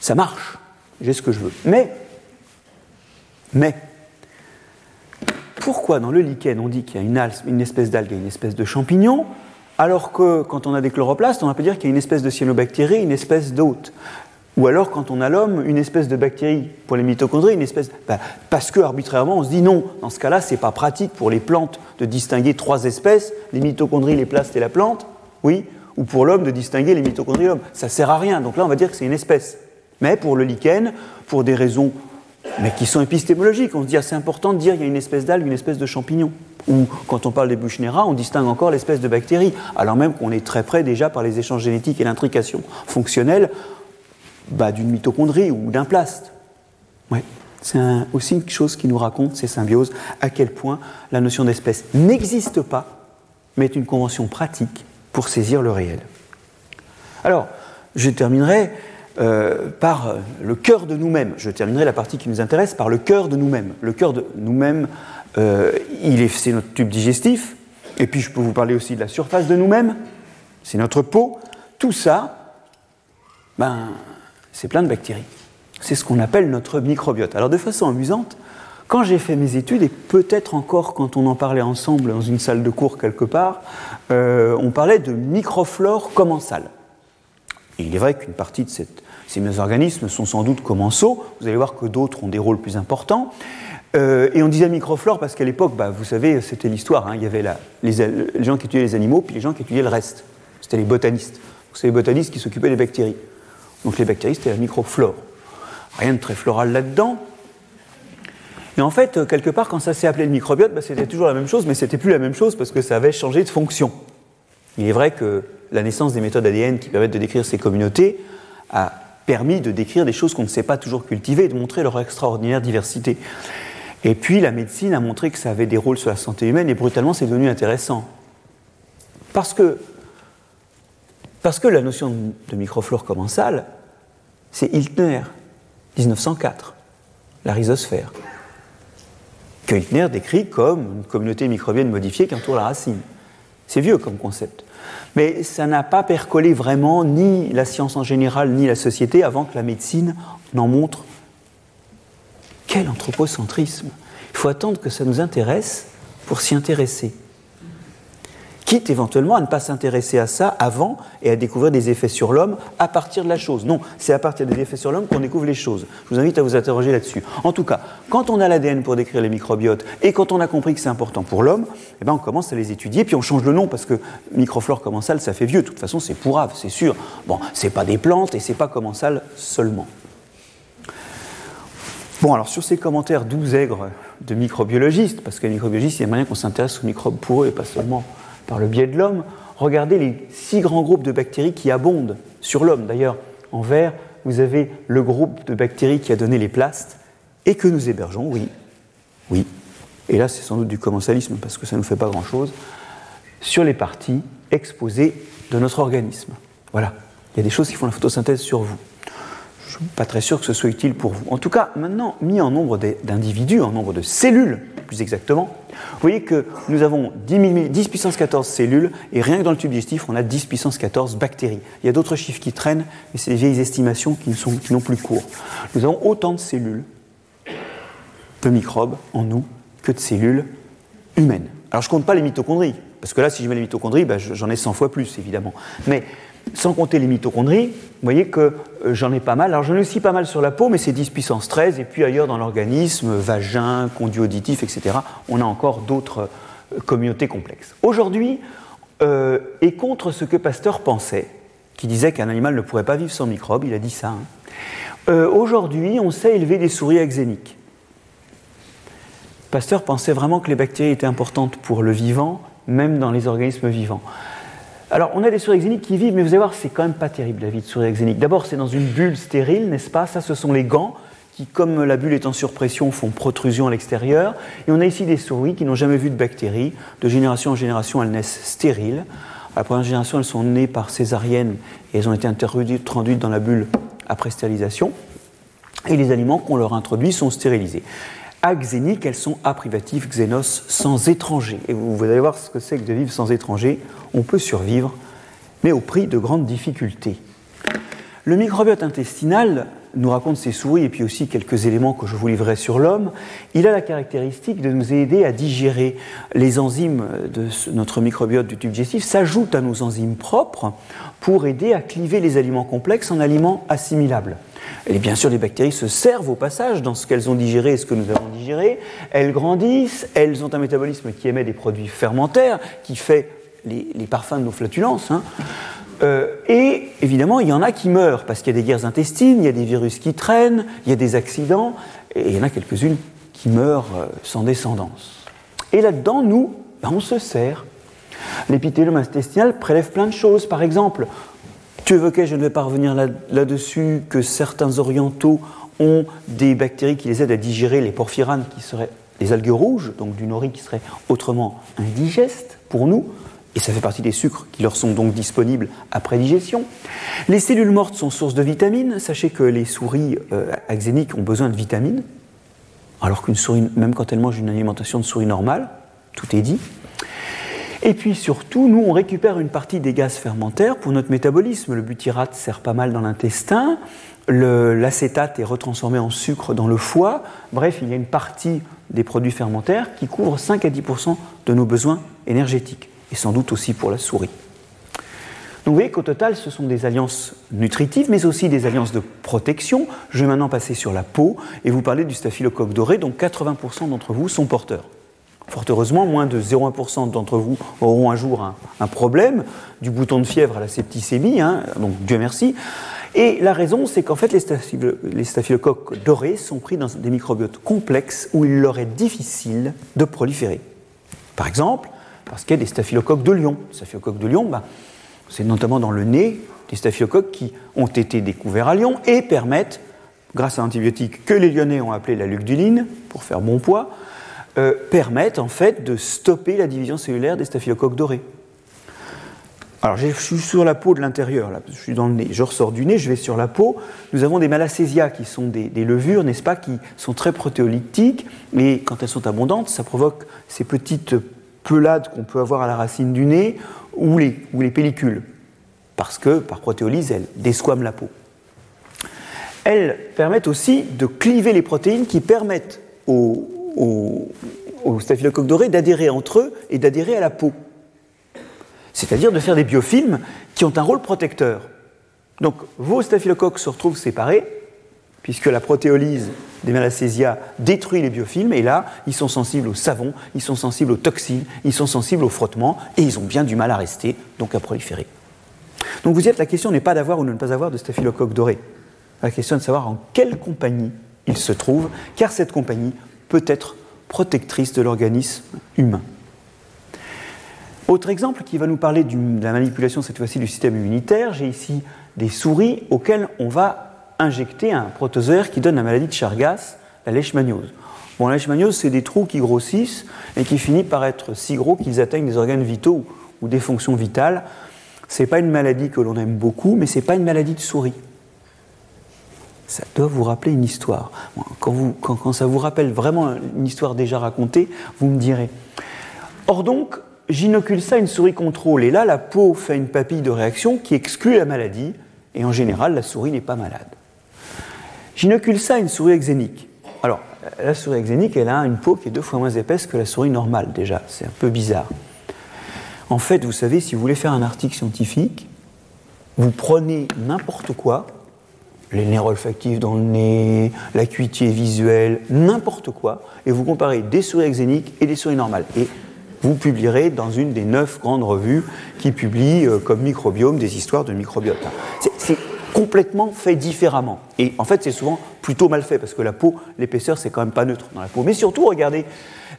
ça marche, j'ai ce que je veux. Mais, mais, pourquoi dans le lichen on dit qu'il y a une, espèce d'algue et une espèce de champignon, alors que quand on a des chloroplastes, on va dire qu'il y a une espèce de cyanobactérie, une espèce d'hôte? Ou alors, quand on a l'homme, une espèce de bactérie pour les mitochondries, une espèce. Bah, parce que arbitrairement, on se dit non, dans ce cas-là, c'est pas pratique pour les plantes de distinguer trois espèces, les mitochondries, les plastes et la plante, oui, ou pour l'homme de distinguer les mitochondries et l'homme. Ça sert à rien. Donc là, on va dire que c'est une espèce. Mais pour le lichen, pour des raisons mais qui sont épistémologiques, on se dit ah, c'est important de dire qu'il y a une espèce d'algue, une espèce de champignon. Ou quand on parle des Buchnera, on distingue encore l'espèce de bactérie, alors même qu'on est très près déjà par les échanges génétiques et l'intrication fonctionnelle bah, d'une mitochondrie ou d'un plast. Ouais. C'est aussi une chose qui nous raconte, ces symbioses, à quel point la notion d'espèce n'existe pas, mais est une convention pratique pour saisir le réel. Alors, je terminerai euh, par le cœur de nous-mêmes. Je terminerai la partie qui nous intéresse par le cœur de nous-mêmes. Le cœur de nous-mêmes, euh, c'est notre tube digestif, et puis je peux vous parler aussi de la surface de nous-mêmes, c'est notre peau. Tout ça, ben, c'est plein de bactéries. C'est ce qu'on appelle notre microbiote. Alors de façon amusante, quand j'ai fait mes études, et peut-être encore quand on en parlait ensemble dans une salle de cours quelque part, euh, on parlait de microflore commensale. Et il est vrai qu'une partie de ces organismes sont sans doute commensaux, vous allez voir que d'autres ont des rôles plus importants. Euh, et on disait microflore parce qu'à l'époque, bah, vous savez, c'était l'histoire, hein. il y avait les, les, gens qui étudiaient les animaux, puis les gens qui étudiaient le reste. C'était les botanistes. C'est les botanistes qui s'occupaient des bactéries. Donc les bactéries, c'était la microflore. Rien de très floral là-dedans. Et en fait, quelque part, quand ça s'est appelé le microbiote, bah, c'était toujours la même chose, mais c'était plus la même chose parce que ça avait changé de fonction. Il est vrai que la naissance des méthodes ADN qui permettent de décrire ces communautés a permis de décrire des choses qu'on ne sait pas toujours cultiver et de montrer leur extraordinaire diversité. Et puis la médecine a montré que ça avait des rôles sur la santé humaine et brutalement c'est devenu intéressant. Parce que parce que la notion de microflore commensale, c'est Hiltner, 1904, la rhizosphère, que Hiltner décrit comme une communauté microbienne modifiée qui entoure la racine. C'est vieux comme concept. Mais ça n'a pas percolé vraiment ni la science en général, ni la société avant que la médecine n'en montre. Quel anthropocentrisme Il faut attendre que ça nous intéresse pour s'y intéresser quitte éventuellement à ne pas s'intéresser à ça avant et à découvrir des effets sur l'homme à partir de la chose. Non, c'est à partir des effets sur l'homme qu'on découvre les choses. Je vous invite à vous interroger là-dessus. En tout cas, quand on a l'ADN pour décrire les microbiotes et quand on a compris que c'est important pour l'homme, eh ben on commence à les étudier, puis on change le nom parce que microflore commensale, ça fait vieux. De toute façon, c'est pourrave, c'est sûr. Bon, c'est pas des plantes et c'est pas commensal seulement. Bon, alors sur ces commentaires doux aigres de microbiologistes, parce que les microbiologistes, il y a moyen qu'on s'intéresse aux microbes pour eux et pas seulement par le biais de l'homme, regardez les six grands groupes de bactéries qui abondent sur l'homme. D'ailleurs, en vert, vous avez le groupe de bactéries qui a donné les plastes et que nous hébergeons, oui. Oui. Et là, c'est sans doute du commensalisme parce que ça ne nous fait pas grand-chose, sur les parties exposées de notre organisme. Voilà. Il y a des choses qui font la photosynthèse sur vous. Je ne suis pas très sûr que ce soit utile pour vous. En tout cas, maintenant, mis en nombre d'individus, en nombre de cellules, plus exactement, vous voyez que nous avons 10, puissance 14 cellules et rien que dans le tube digestif, on a 10 puissance 14 bactéries. Il y a d'autres chiffres qui traînent, mais c'est des vieilles estimations qui n'ont plus cours. Nous avons autant de cellules, de microbes en nous, que de cellules humaines. Alors je ne compte pas les mitochondries, parce que là, si je mets les mitochondries, ben, j'en ai 100 fois plus, évidemment. Mais sans compter les mitochondries, vous voyez que euh, j'en ai pas mal. Alors j'en ai aussi pas mal sur la peau, mais c'est 10 puissance 13, et puis ailleurs dans l'organisme, vagin, conduit auditif, etc., on a encore d'autres euh, communautés complexes. Aujourd'hui, euh, et contre ce que Pasteur pensait, qui disait qu'un animal ne pourrait pas vivre sans microbes, il a dit ça. Hein. Aujourd'hui, on sait élever des souris axéniques. Pasteur pensait vraiment que les bactéries étaient importantes pour le vivant, même dans les organismes vivants. Alors, on a des souris axéniques qui vivent, mais vous allez voir, c'est quand même pas terrible la vie de souris axénique. D'abord, c'est dans une bulle stérile, n'est-ce pas? Ça, ce sont les gants qui, comme la bulle est en surpression, font protrusion à l'extérieur. Et on a ici des souris qui n'ont jamais vu de bactéries. De génération en génération, elles naissent stériles. À la première génération, elles sont nées par césarienne et elles ont été introduites dans la bulle après stérilisation. Et les aliments qu'on leur introduit sont stérilisés. Axéniques, elles sont A privatif xénos sans étranger. Et vous, vous allez voir ce que c'est que de vivre sans étranger. On peut survivre, mais au prix de grandes difficultés. Le microbiote intestinal nous raconte ses souris et puis aussi quelques éléments que je vous livrerai sur l'homme. Il a la caractéristique de nous aider à digérer. Les enzymes de notre microbiote du tube digestif s'ajoutent à nos enzymes propres pour aider à cliver les aliments complexes en aliments assimilables. Et bien sûr, les bactéries se servent au passage dans ce qu'elles ont digéré et ce que nous avons digéré. Elles grandissent, elles ont un métabolisme qui émet des produits fermentaires, qui fait les, parfums de nos flatulences. Hein. Euh, et évidemment, il y en a qui meurent parce qu'il y a des guerres intestines, il y a des virus qui traînent, il y a des accidents, et il y en a quelques-unes qui meurent euh, sans descendance. Et là-dedans, nous, ben, on se sert. L'épithélum intestinal prélève plein de choses. Par exemple, tu évoquais, je ne vais pas revenir là-dessus, que certains orientaux ont des bactéries qui les aident à digérer les porphyranes, qui seraient les algues rouges, donc du nori qui serait autrement indigeste pour nous, et ça fait partie des sucres qui leur sont donc disponibles après digestion. Les cellules mortes sont source de vitamines. Sachez que les souris euh, axéniques ont besoin de vitamines, alors qu'une souris, même quand elle mange une alimentation de souris normale, tout est dit. Et puis surtout, nous, on récupère une partie des gaz fermentaires pour notre métabolisme. Le butyrate sert pas mal dans l'intestin, l'acétate est retransformé en sucre dans le foie. Bref, il y a une partie des produits fermentaires qui couvre 5 à 10% de nos besoins énergétiques, et sans doute aussi pour la souris. Donc vous voyez qu'au total, ce sont des alliances nutritives, mais aussi des alliances de protection. Je vais maintenant passer sur la peau et vous parler du staphylocoque doré, dont 80% d'entre vous sont porteurs. Fort heureusement, moins de 0,1% d'entre vous auront un jour un, problème, du bouton de fièvre à la septicémie, hein, donc Dieu merci. Et la raison, c'est qu'en fait, les, staphylocoques dorés sont pris dans des microbiotes complexes où il leur est difficile de proliférer. Par exemple, parce qu'il y a des staphylocoques de lion. Les staphylocoques de lion, bah, c'est notamment dans le nez des staphylocoques qui ont été découverts à Lyon et permettent, grâce à l'antibiotique que les Lyonnais ont appelé la lugduline, pour faire bon poids, euh, permettent en fait de stopper la division cellulaire des staphylocoques dorés. Alors je suis sur la peau de l'intérieur, là, je suis dans le nez, je ressors du nez, je vais sur la peau. Nous avons des malacésias qui sont des, levures, n'est-ce pas, qui sont très protéolytiques, mais quand elles sont abondantes, ça provoque ces petites pelades qu'on peut avoir à la racine du nez ou les, ou les pellicules, parce que par protéolyse, elles desquament la peau. Elles permettent aussi de cliver les protéines qui permettent aux, aux, staphylocoques dorés d'adhérer entre eux et d'adhérer à la peau. C'est-à-dire de faire des biofilms qui ont un rôle protecteur. Donc vos staphylocoques se retrouvent séparés, puisque la protéolyse des malacésia détruit les biofilms, et là, ils sont sensibles au savon, ils sont sensibles aux toxines, ils sont sensibles au frottement, et ils ont bien du mal à rester, donc à proliférer. Donc vous êtes, la question n'est pas d'avoir ou de ne pas avoir de staphylocoque doré. La question est de savoir en quelle compagnie il se trouve, car cette compagnie peut être protectrice de l'organisme humain. Autre exemple qui va nous parler de la manipulation cette fois-ci du système immunitaire, j'ai ici des souris auxquelles on va injecter un protozoaire qui donne la maladie de Chargas, la leishmaniose. Bon, la leishmaniose, c'est des trous qui grossissent et qui finissent par être si gros qu'ils atteignent des organes vitaux ou des fonctions vitales. Ce n'est pas une maladie que l'on aime beaucoup, mais ce n'est pas une maladie de souris ça doit vous rappeler une histoire. Quand, vous, quand, ça vous rappelle vraiment une histoire déjà racontée, vous me direz. Or donc, j'inocule ça une souris contrôle, et là, la peau fait une papille de réaction qui exclut la maladie, et en général, la souris n'est pas malade. J'inocule ça à une souris exénique. Alors, la souris exénique, elle a une peau qui est deux fois moins épaisse que la souris normale, déjà. C'est un peu bizarre. En fait, vous savez, si vous voulez faire un article scientifique, vous prenez n'importe quoi, les nerfs olfactifs dans le nez, l'acuité visuelle, n'importe quoi, et vous comparez des souris exéniques et des souris normales. Et vous publierez dans une des neuf grandes revues qui publient euh, comme microbiome des histoires de microbiote. C'est complètement fait différemment. Et en fait, c'est souvent plutôt mal fait parce que la peau, l'épaisseur, c'est quand même pas neutre dans la peau. Mais surtout, regardez,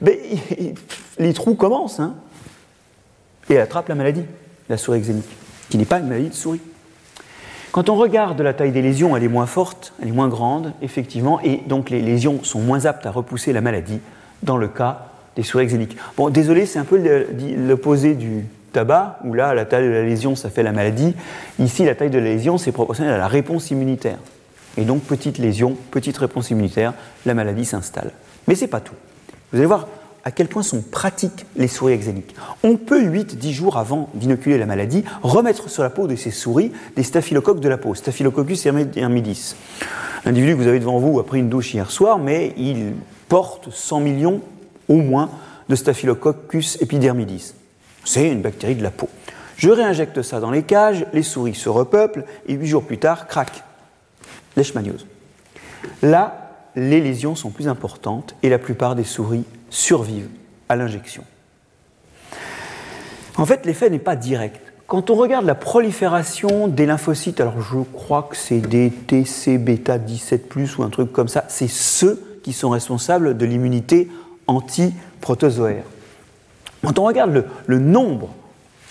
ben, les trous commencent, hein, et elle attrape la maladie, la souris exénique, qui n'est pas une maladie de souris. Quand on regarde la taille des lésions, elle est moins forte, elle est moins grande, effectivement, et donc les lésions sont moins aptes à repousser la maladie dans le cas des souris exéniques. Bon, désolé, c'est un peu l'opposé du tabac, où là, la taille de la lésion, ça fait la maladie. Ici, la taille de la lésion, c'est proportionnel à la réponse immunitaire. Et donc, petite lésion, petite réponse immunitaire, la maladie s'installe. Mais ce n'est pas tout. Vous allez voir à quel point sont pratiques les souris exéniques. On peut, 8-10 jours avant d'inoculer la maladie, remettre sur la peau de ces souris des staphylocoques de la peau, Staphylococcus hermidis. L'individu que vous avez devant vous a pris une douche hier soir, mais il porte 100 millions au moins de Staphylococcus epidermidis. C'est une bactérie de la peau. Je réinjecte ça dans les cages, les souris se repeuplent et 8 jours plus tard, crac, leishmaniose. Là, les lésions sont plus importantes et la plupart des souris survivent à l'injection. En fait, l'effet n'est pas direct. Quand on regarde la prolifération des lymphocytes, alors je crois que c'est des TC bêta 17 ou un truc comme ça, c'est ceux qui sont responsables de l'immunité anti-protozoaire. Quand on regarde le, le nombre,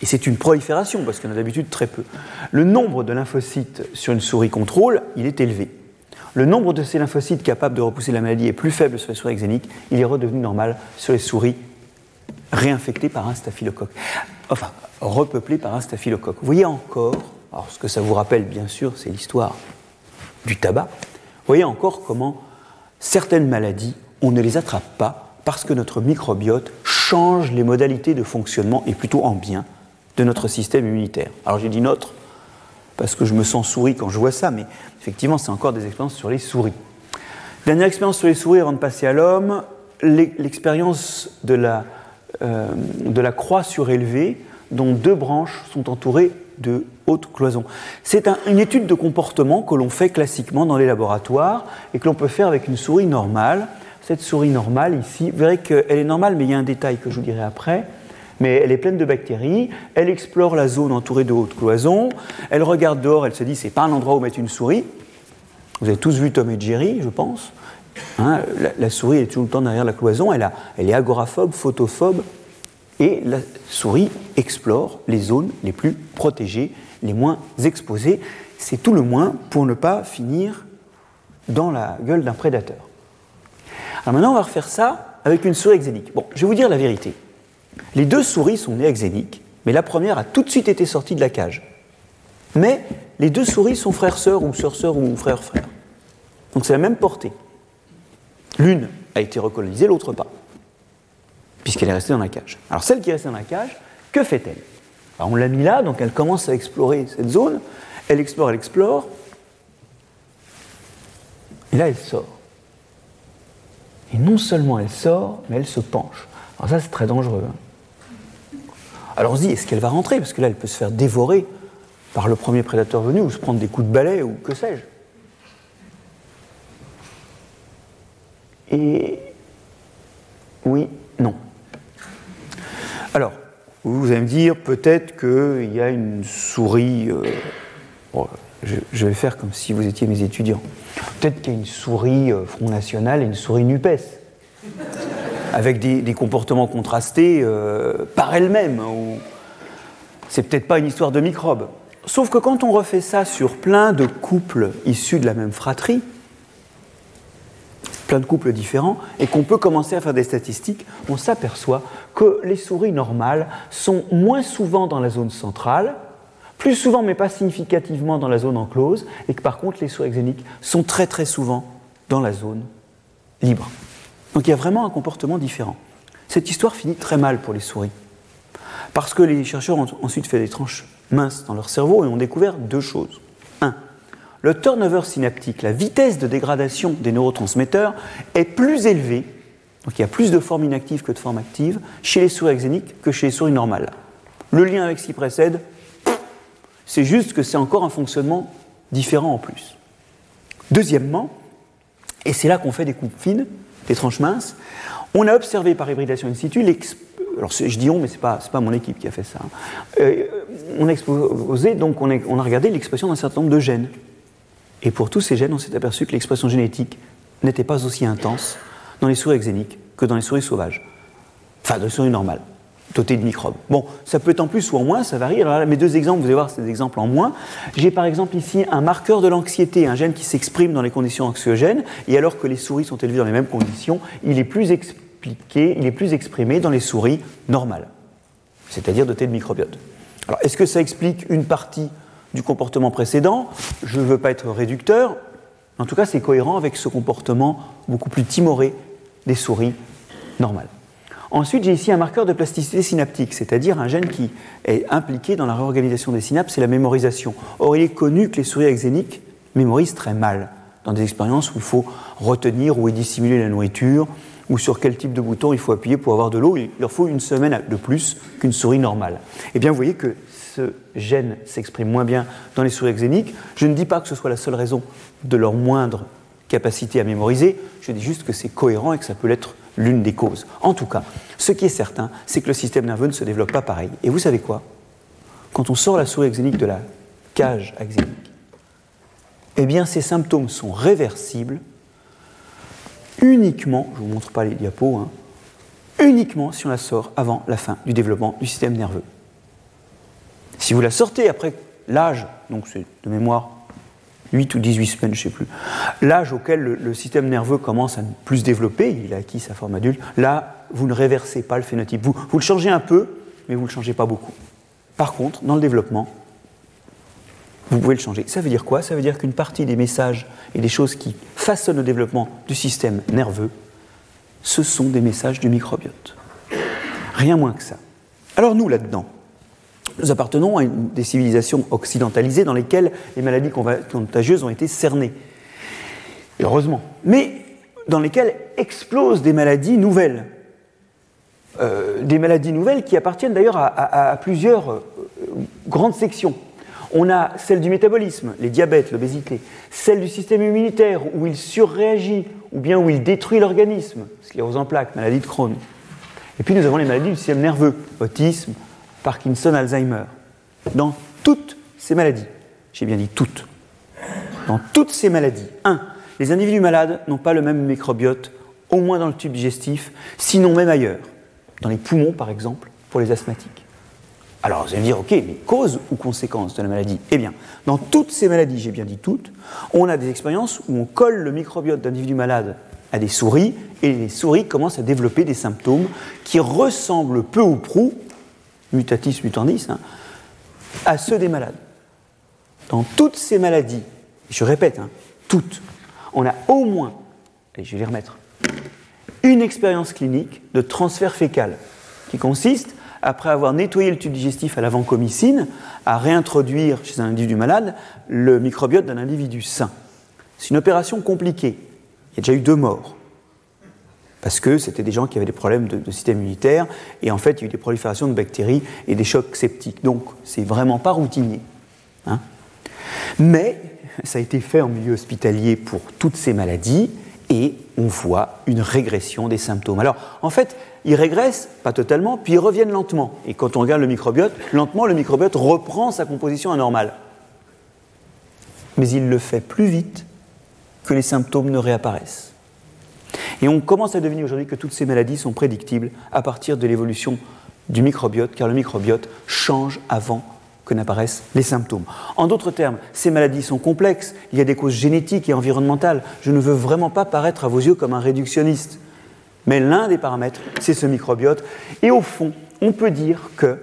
et c'est une prolifération parce qu'on a d'habitude très peu, le nombre de lymphocytes sur une souris contrôle, il est élevé le nombre de ces lymphocytes capables de repousser la maladie est plus faible sur les souris exéniques, il est redevenu normal sur les souris réinfectées par un staphylocoque. Enfin, repeuplées par un staphylocoque. Vous voyez encore, alors ce que ça vous rappelle bien sûr, c'est l'histoire du tabac. Vous voyez encore comment certaines maladies, on ne les attrape pas parce que notre microbiote change les modalités de fonctionnement, et plutôt en bien, de notre système immunitaire. Alors j'ai dit notre, parce que je me sens souris quand je vois ça, mais effectivement, c'est encore des expériences sur les souris. Dernière expérience sur les souris avant de passer à l'homme, l'expérience de, la, euh, de la croix surélevée, dont deux branches sont entourées de hautes cloisons. C'est une étude de comportement que l'on fait classiquement dans les laboratoires et que l'on peut faire avec une souris normale. Cette souris normale ici, vous verrez qu'elle est normale, mais il y a un détail que je vous dirai après mais elle est pleine de bactéries, elle explore la zone entourée de hautes cloisons, elle regarde dehors, elle se dit c'est pas un endroit où mettre une souris. Vous avez tous vu Tom et Jerry, je pense. Hein, la, souris est tout le temps derrière la cloison, elle, elle est agoraphobe, photophobe, et la souris explore les zones les plus protégées, les moins exposées. C'est tout le moins pour ne pas finir dans la gueule d'un prédateur. Alors maintenant, on va refaire ça avec une souris exénique. Bon, je vais vous dire la vérité. Les deux souris sont nées exéniques, mais la première a tout de suite été sortie de la cage. Mais les deux souris sont frères-sœurs ou sœurs-sœurs ou frères-frères. Donc c'est la même portée. L'une a été recolonisée, l'autre pas, puisqu'elle est restée dans la cage. Alors celle qui est restée dans la cage, que fait-elle? On l'a mis là, donc elle commence à explorer cette zone. Elle explore, elle explore. Et là, elle sort. Et non seulement elle sort, mais elle se penche. Alors ça, c'est très dangereux. Hein. Alors on se dit, est-ce qu'elle va rentrer? Parce que là, elle peut se faire dévorer par le premier prédateur venu ou se prendre des coups de balai ou que sais-je. Et oui, non. Alors, vous allez me dire peut-être qu'il y a une souris. Euh, je, vais faire comme si vous étiez mes étudiants. Peut-être qu'il y a une souris euh, Front National et une souris NUPES avec des, comportements contrastés euh, par elle-même. C'est peut-être pas une histoire de microbes. Sauf que quand on refait ça sur plein de couples issus de la même fratrie, plein de couples différents, et qu'on peut commencer à faire des statistiques, on s'aperçoit que les souris normales sont moins souvent dans la zone centrale, plus souvent mais pas significativement dans la zone enclose, et que par contre les souris exéniques sont très très souvent dans la zone libre. Donc il y a vraiment un comportement différent. Cette histoire finit très mal pour les souris. Parce que les chercheurs ont ensuite fait des tranches minces dans leur cerveau et ont découvert deux choses. Un, le turnover synaptique, la vitesse de dégradation des neurotransmetteurs, est plus élevée, donc il y a plus de formes inactives que de formes actives, chez les souris exéniques que chez les souris normales. Le lien avec ce qui précède, c'est juste que c'est encore un fonctionnement différent en plus. Deuxièmement, et c'est là qu'on fait des coupes fines, des tranches minces. On a observé par hybridation in situ, alors je dis on, mais ce n'est pas, pas mon équipe qui a fait ça. Hein. Euh, on a donc on a, on a regardé l'expression d'un certain nombre de gènes. Et pour tous ces gènes, on s'est aperçu que l'expression génétique n'était pas aussi intense dans les souris exéniques que dans les souris sauvages. Enfin, dans les souris normales doté de microbes. Bon, ça peut être en plus ou en moins, ça varie. Alors là, mes deux exemples, vous allez voir, c'est des exemples en moins. J'ai par exemple ici un marqueur de l'anxiété, un gène qui s'exprime dans les conditions anxiogènes, et alors que les souris sont élevées dans les mêmes conditions, il est plus expliqué, il est plus exprimé dans les souris normales, c'est-à-dire dotées de microbiote. Alors, est-ce que ça explique une partie du comportement précédent? Je ne veux pas être réducteur. En tout cas, c'est cohérent avec ce comportement beaucoup plus timoré des souris normales. Ensuite, j'ai ici un marqueur de plasticité synaptique, c'est-à-dire un gène qui est impliqué dans la réorganisation des synapses et la mémorisation. Or, il est connu que les souris exéniques mémorisent très mal dans des expériences où il faut retenir ou dissimuler la nourriture, ou sur quel type de bouton il faut appuyer pour avoir de l'eau. Il leur faut une semaine de plus qu'une souris normale. Eh bien, vous voyez que ce gène s'exprime moins bien dans les souris exéniques. Je ne dis pas que ce soit la seule raison de leur moindre capacité à mémoriser, je dis juste que c'est cohérent et que ça peut être l'une des causes. En tout cas, ce qui est certain, c'est que le système nerveux ne se développe pas pareil. Et vous savez quoi? Quand on sort la souris exénique de la cage exénique, eh bien ces symptômes sont réversibles uniquement, je ne vous montre pas les diapos, hein, uniquement si on la sort avant la fin du développement du système nerveux. Si vous la sortez après l'âge, donc c'est de mémoire 8 ou 18 semaines, je ne sais plus, l'âge auquel le, système nerveux commence à plus se développer, il a acquis sa forme adulte, là, vous ne réversez pas le phénotype. Vous, vous le changez un peu, mais vous ne le changez pas beaucoup. Par contre, dans le développement, vous pouvez le changer. Ça veut dire quoi? Ça veut dire qu'une partie des messages et des choses qui façonnent le développement du système nerveux, ce sont des messages du microbiote. Rien moins que ça. Alors nous, là-dedans, nous appartenons à des civilisations occidentalisées dans lesquelles les maladies contagieuses ont été cernées. Heureusement. Mais dans lesquelles explosent des maladies nouvelles. Euh, des maladies nouvelles qui appartiennent d'ailleurs à, plusieurs euh, grandes sections. On a celle du métabolisme, les diabètes, l'obésité, celle du système immunitaire où il surréagit ou bien où il détruit l'organisme, sclérose en plaques, maladie de Crohn. Et puis nous avons les maladies du système nerveux, autisme, Parkinson, Alzheimer. Dans toutes ces maladies, j'ai bien dit toutes, dans toutes ces maladies, un, les individus malades n'ont pas le même microbiote, au moins dans le tube digestif, sinon même ailleurs, dans les poumons par exemple, pour les asthmatiques. Alors vous allez me dire, ok, mais cause ou conséquence de la maladie? Eh bien, dans toutes ces maladies, j'ai bien dit toutes, on a des expériences où on colle le microbiote d'individus malades à des souris et les souris commencent à développer des symptômes qui ressemblent peu ou prou mutatis mutandis, hein, à ceux des malades. Dans toutes ces maladies, je répète, hein, toutes, on a au moins, et je vais les remettre, une expérience clinique de transfert fécal qui consiste, après avoir nettoyé le tube digestif à la vancomycine, à réintroduire chez un individu malade le microbiote d'un individu sain. C'est une opération compliquée. Il y a déjà eu deux morts parce que c'était des gens qui avaient des problèmes de, système immunitaire, et en fait, il y a eu des proliférations de bactéries et des chocs septiques. Donc, c'est vraiment pas routinier. Hein. Mais ça a été fait en milieu hospitalier pour toutes ces maladies, et on voit une régression des symptômes. Alors, en fait, ils régressent, pas totalement, puis ils reviennent lentement. Et quand on regarde le microbiote, lentement, le microbiote reprend sa composition anormale. Mais il le fait plus vite que les symptômes ne réapparaissent. Et on commence à deviner aujourd'hui que toutes ces maladies sont prédictibles à partir de l'évolution du microbiote, car le microbiote change avant que n'apparaissent les symptômes. En d'autres termes, ces maladies sont complexes, il y a des causes génétiques et environnementales. Je ne veux vraiment pas paraître à vos yeux comme un réductionniste, mais l'un des paramètres, c'est ce microbiote. Et au fond, on peut dire que,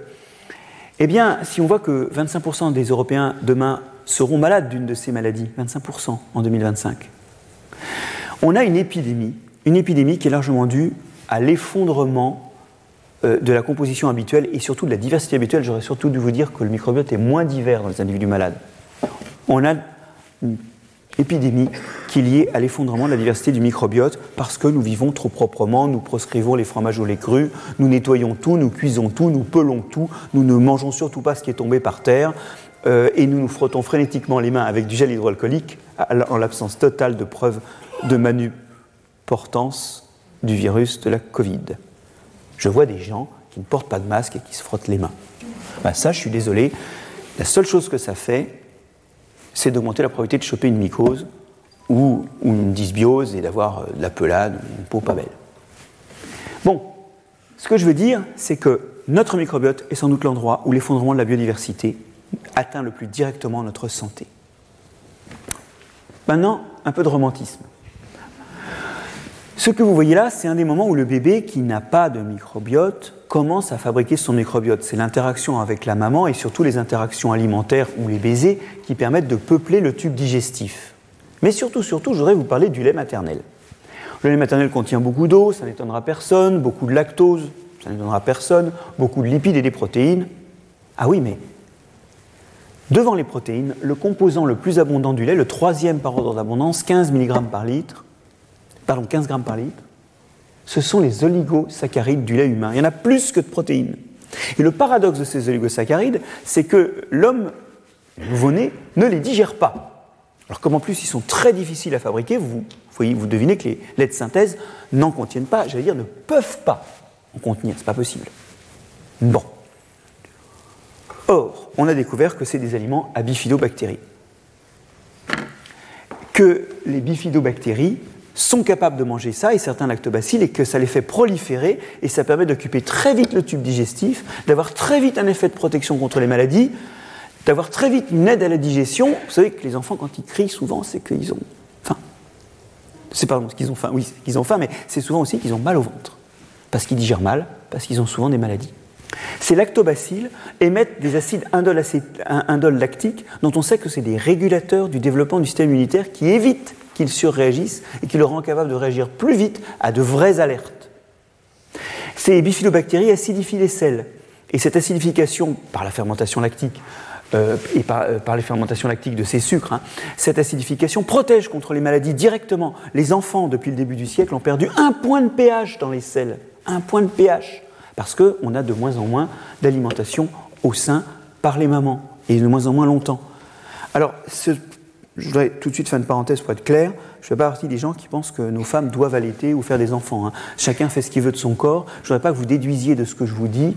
eh bien, si on voit que 25% des Européens demain seront malades d'une de ces maladies, 25% en 2025, on a une épidémie une épidémie qui est largement due à l'effondrement euh, de la composition habituelle et surtout de la diversité habituelle. J'aurais surtout dû vous dire que le microbiote est moins divers dans les individus malades. On a une épidémie qui est liée à l'effondrement de la diversité du microbiote parce que nous vivons trop proprement, nous proscrivons les fromages au lait cru, nous nettoyons tout, nous cuisons tout, nous pelons tout, nous ne mangeons surtout pas ce qui est tombé par terre euh, et nous nous frottons frénétiquement les mains avec du gel hydroalcoolique en l'absence totale de preuves de manu portance du virus de la Covid. Je vois des gens qui ne portent pas de masque et qui se frottent les mains. Ben ça, je suis désolé. La seule chose que ça fait, c'est d'augmenter la probabilité de choper une mycose ou, une dysbiose et d'avoir euh, de la pelade, une peau pas belle. Bon, ce que je veux dire, c'est que notre microbiote est sans doute l'endroit où l'effondrement de la biodiversité atteint le plus directement notre santé. Maintenant, un peu de romantisme. Ce que vous voyez là, c'est un des moments où le bébé qui n'a pas de microbiote commence à fabriquer son microbiote. C'est l'interaction avec la maman et surtout les interactions alimentaires ou les baisers qui permettent de peupler le tube digestif. Mais surtout, surtout, je voudrais vous parler du lait maternel. Le lait maternel contient beaucoup d'eau, ça n'étonnera personne, beaucoup de lactose, ça n'étonnera personne, beaucoup de lipides et des protéines. Ah oui, mais devant les protéines, le composant le plus abondant du lait, le troisième par ordre d'abondance, 15 mg par litre, pardon, 15 grammes par litre, ce sont les oligosaccharides du lait humain. Il y en a plus que de protéines. Et le paradoxe de ces oligosaccharides, c'est que l'homme nouveau-né ne les digère pas. Alors comme en plus ils sont très difficiles à fabriquer, vous, voyez, vous devinez que les laits de synthèse n'en contiennent pas, j'allais dire ne peuvent pas en contenir, c'est pas possible. Bon. Or, on a découvert que c'est des aliments à bifidobactéries. Que les bifidobactéries sont capables de manger ça et certains lactobacilles et que ça les fait proliférer et ça permet d'occuper très vite le tube digestif, d'avoir très vite un effet de protection contre les maladies, d'avoir très vite une aide à la digestion. Vous savez que les enfants, quand ils crient souvent, c'est qu'ils ont faim. C'est pas ce qu'ils ont faim, oui, qu'ils ont faim, mais c'est souvent aussi qu'ils ont mal au ventre. Parce qu'ils digèrent mal, parce qu'ils ont souvent des maladies. Ces lactobacilles émettent des acides indol lactiques dont on sait que c'est des régulateurs du développement du système immunitaire qui évitent qu'ils surréagissent et qui le rendent capable de réagir plus vite à de vraies alertes. Ces bifidobactéries acidifient les sels. Et cette acidification par la fermentation lactique euh, et euh, par, les fermentations lactiques de ces sucres, hein, cette acidification protège contre les maladies directement. Les enfants, depuis le début du siècle, ont perdu un point de pH dans les sels. Un point de pH. Parce qu'on a de moins en moins d'alimentation au sein par les mamans. Et de moins en moins longtemps. Alors, je voudrais tout de suite faire une parenthèse pour être clair. Je ne fais pas partie des gens qui pensent que nos femmes doivent allaiter ou faire des enfants. Hein. Chacun fait ce qu'il veut de son corps. Je ne voudrais pas que vous déduisiez de ce que je vous dis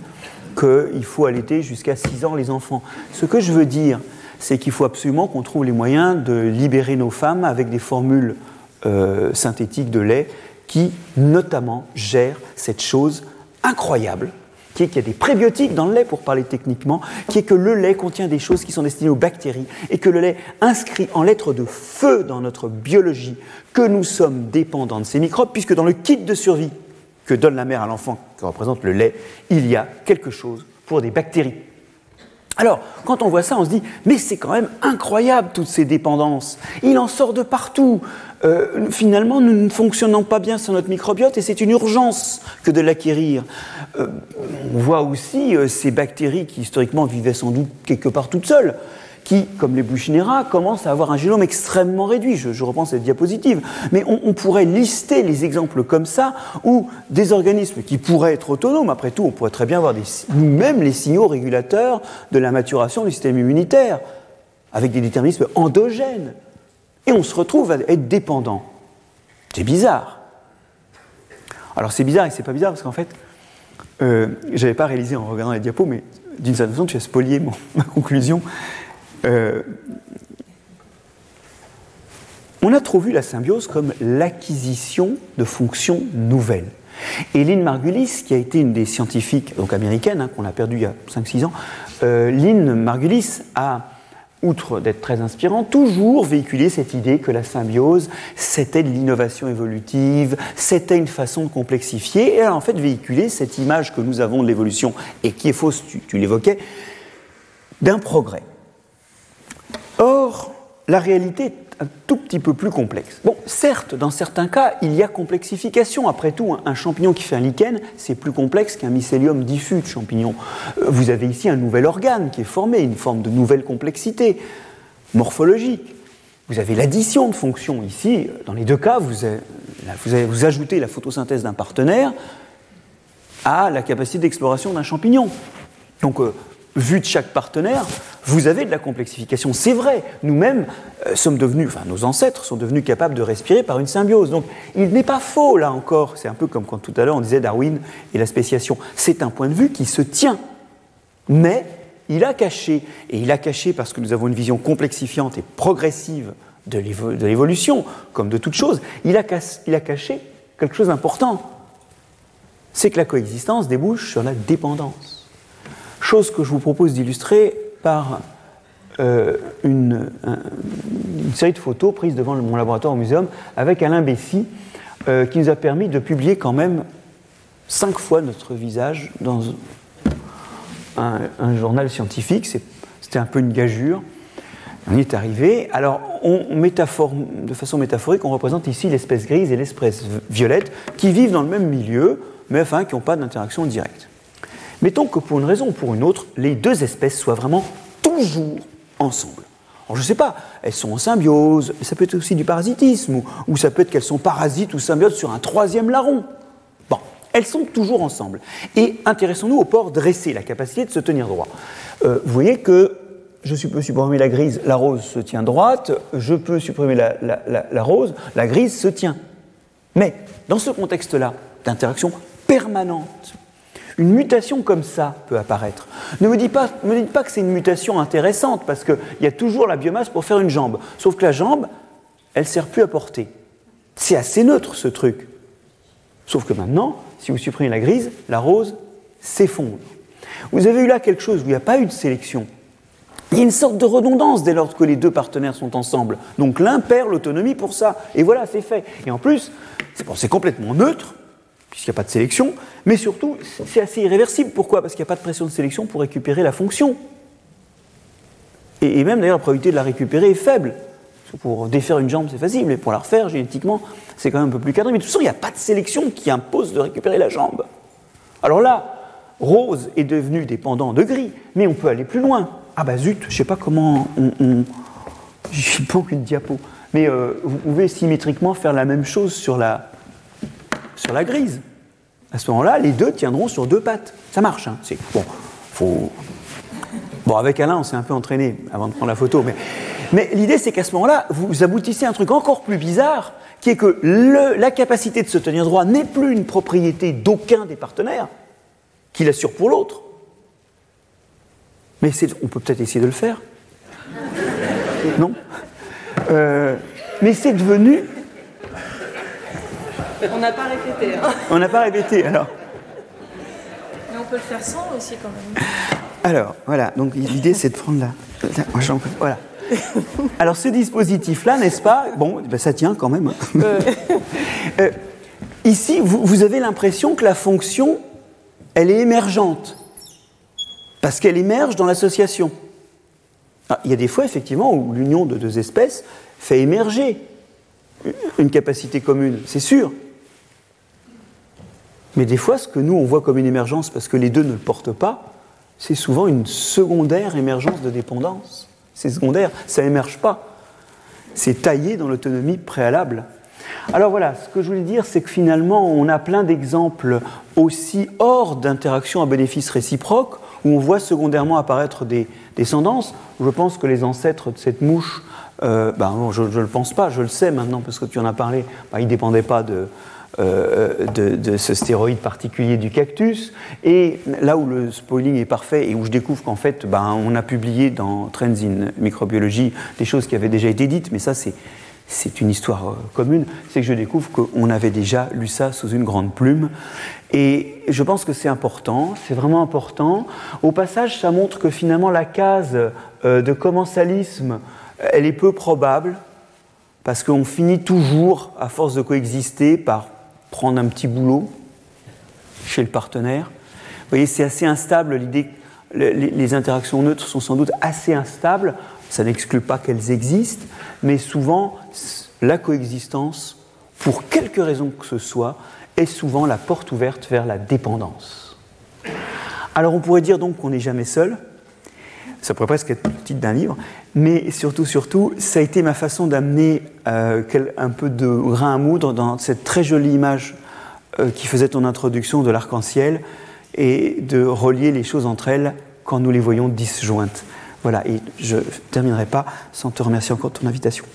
qu'il faut allaiter jusqu'à 6 ans les enfants. Ce que je veux dire, c'est qu'il faut absolument qu'on trouve les moyens de libérer nos femmes avec des formules euh, synthétiques de lait qui, notamment, gèrent cette chose incroyable qui est qu'il y a des prébiotiques dans le lait, pour parler techniquement, qui est que le lait contient des choses qui sont destinées aux bactéries, et que le lait inscrit en lettres de feu dans notre biologie que nous sommes dépendants de ces microbes, puisque dans le kit de survie que donne la mère à l'enfant, qui représente le lait, il y a quelque chose pour des bactéries. Alors, quand on voit ça, on se dit, mais c'est quand même incroyable toutes ces dépendances. Il en sort de partout. Euh, finalement, nous ne fonctionnons pas bien sur notre microbiote et c'est une urgence que de l'acquérir. Euh, on voit aussi euh, ces bactéries qui historiquement vivaient sans doute quelque part toutes seules qui, comme les Buchinera, commencent à avoir un génome extrêmement réduit. Je, reprends cette diapositive. Mais on, pourrait lister les exemples comme ça, où des organismes qui pourraient être autonomes, après tout, on pourrait très bien avoir nous-mêmes les signaux régulateurs de la maturation du système immunitaire, avec des déterminismes endogènes. Et on se retrouve à être dépendant. C'est bizarre. Alors c'est bizarre et c'est pas bizarre parce qu'en fait, euh, je n'avais pas réalisé en regardant les diapos, mais d'une certaine façon, tu as spolié [LAUGHS] ma conclusion. Euh, on a trop vu la symbiose comme l'acquisition de fonctions nouvelles. Et Lynn Margulis, qui a été une des scientifiques donc américaines, hein, qu'on a perdue il y a 5-6 ans, euh, Lynn Margulis a, outre d'être très inspirant, toujours véhiculé cette idée que la symbiose, c'était de l'innovation évolutive, c'était une façon de complexifier, et a en fait véhiculé cette image que nous avons de l'évolution, et qui est fausse, tu l'évoquais, d'un progrès. Or, la réalité est un tout petit peu plus complexe. Bon, certes, dans certains cas, il y a complexification. Après tout, un champignon qui fait un lichen, c'est plus complexe qu'un mycélium diffus de champignons. Euh, vous avez ici un nouvel organe qui est formé, une forme de nouvelle complexité morphologique. Vous avez l'addition de fonctions. Ici, dans les deux cas, vous, vous ajoutez la photosynthèse d'un partenaire à la capacité d'exploration d'un champignon. Donc, euh, vu de chaque partenaire, vous avez de la complexification. C'est vrai, nous-mêmes euh, sommes devenus, enfin nos ancêtres sont devenus capables de respirer par une symbiose. Donc il n'est pas faux là encore, c'est un peu comme quand tout à l'heure on disait Darwin et la spéciation. C'est un point de vue qui se tient. Mais il a caché, et il a caché parce que nous avons une vision complexifiante et progressive de l'évolution, comme de toute chose, il a, il a caché quelque chose d'important. C'est que la coexistence débouche sur la dépendance. Chose que je vous propose d'illustrer par euh, une, série de photos prises devant mon laboratoire au muséum avec Alain Bessy, euh, qui nous a permis de publier quand même cinq fois notre visage dans un, journal scientifique. C'était un peu une gageure. On y est arrivé. Alors, on de façon métaphorique, on représente ici l'espèce grise et l'espèce violette qui vivent dans le même milieu, mais enfin qui n'ont pas d'interaction directe. Mettons que pour une raison ou pour une autre, les deux espèces soient vraiment toujours ensemble. Alors je ne sais pas, elles sont en symbiose, ça peut être aussi du parasitisme, ou, ça peut être qu'elles sont parasites ou symbiotes sur un troisième larron. Bon, elles sont toujours ensemble. Et intéressons-nous au port dressé, la capacité de se tenir droit. Euh, vous voyez que je peux supprimer la grise, la rose se tient droite, je peux supprimer la, rose, la grise se tient. Mais dans ce contexte-là d'interaction permanente, une mutation comme ça peut apparaître. Ne me dites pas, que c'est une mutation intéressante, parce qu'il y a toujours la biomasse pour faire une jambe. Sauf que la jambe, elle ne sert plus à porter. C'est assez neutre ce truc. Sauf que maintenant, si vous supprimez la grise, la rose s'effondre. Vous avez eu là quelque chose où il n'y a pas eu de sélection. Il y a une sorte de redondance dès lors que les deux partenaires sont ensemble. Donc l'un perd l'autonomie pour ça. Et voilà, c'est fait. Et en plus, c'est complètement neutre, puisqu'il n'y a pas de sélection, mais surtout, c'est assez irréversible. Pourquoi? Parce qu'il n'y a pas de pression de sélection pour récupérer la fonction. Et, même d'ailleurs, la probabilité de la récupérer est faible. Pour défaire une jambe, c'est facile, mais pour la refaire, génétiquement, c'est quand même un peu plus cadré. Mais de toute façon, il n'y a pas de sélection qui impose de récupérer la jambe. Alors là, rose est devenu dépendant de gris, mais on peut aller plus loin. Ah bah zut, je ne sais pas comment on. on... [LAUGHS] J'ai pas aucune diapo. Mais euh, vous pouvez symétriquement faire la même chose sur la, sur la grise. À ce moment-là, les deux tiendront sur deux pattes. Ça marche. Hein. bon, avec Alain, on s'est un peu entraîné avant de prendre la photo. Mais, l'idée, c'est qu'à ce moment-là, vous aboutissez à un truc encore plus bizarre, qui est que la capacité de se tenir droit n'est plus une propriété d'aucun des partenaires, qui l'assure pour l'autre. Mais on peut peut-être essayer de le faire. Non? Euh, Mais c'est devenu. On n'a pas répété. Hein. On n'a pas répété, alors. Mais on peut le faire sans aussi, quand même. Alors, voilà. Donc, l'idée, c'est de prendre la. Voilà. Alors, ce dispositif-là, n'est-ce pas? Bon, ben, ça tient quand même. Hein. [LAUGHS] Euh, ici, vous, vous avez l'impression que la fonction, elle est émergente parce qu'elle émerge dans l'association. Ah, il y a des fois, effectivement, où l'union de deux espèces fait émerger une capacité commune, c'est sûr. Mais des fois, ce que nous, on voit comme une émergence, parce que les deux ne le portent pas, c'est souvent une secondaire émergence de dépendance. C'est secondaire, ça n'émerge pas. C'est taillé dans l'autonomie préalable. Alors voilà, ce que je voulais dire, c'est que finalement, on a plein d'exemples aussi hors d'interaction à bénéfice réciproque, où on voit secondairement apparaître des descendances. Je pense que les ancêtres de cette mouche, euh, ben je ne le pense pas, je le sais maintenant parce que tu en as parlé, ben, ils ne dépendaient pas euh, de, de, ce stéroïde particulier du cactus. Et là où le spoiling est parfait et où je découvre qu'en fait, ben, on a publié dans Trends in Microbiology des choses qui avaient déjà été dites, mais ça c'est c'est une histoire euh, commune, c'est que je découvre qu'on avait déjà lu ça sous une grande plume. Et je pense que c'est important, c'est vraiment important. Au passage, ça montre que finalement la case euh, de commensalisme, elle est peu probable, parce qu'on finit toujours, à force de coexister, par prendre un petit boulot chez le partenaire. Vous voyez, c'est assez instable, les interactions neutres sont sans doute assez instables. Ça n'exclut pas qu'elles existent, mais souvent, la coexistence, pour quelque raison que ce soit, est souvent la porte ouverte vers la dépendance. Alors on pourrait dire donc qu'on n'est jamais seul, ça pourrait presque être le titre d'un livre, mais surtout, surtout, ça a été ma façon d'amener euh, un peu de grain à moudre dans cette très jolie image euh, qui faisait ton introduction de l'arc-en-ciel et de relier les choses entre elles quand nous les voyons disjointes. Voilà, et je ne terminerai pas sans te remercier encore de ton invitation.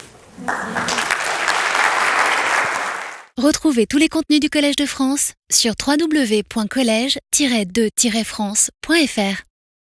Retrouvez tous les contenus du Collège de France sur www.colège-2-france.fr.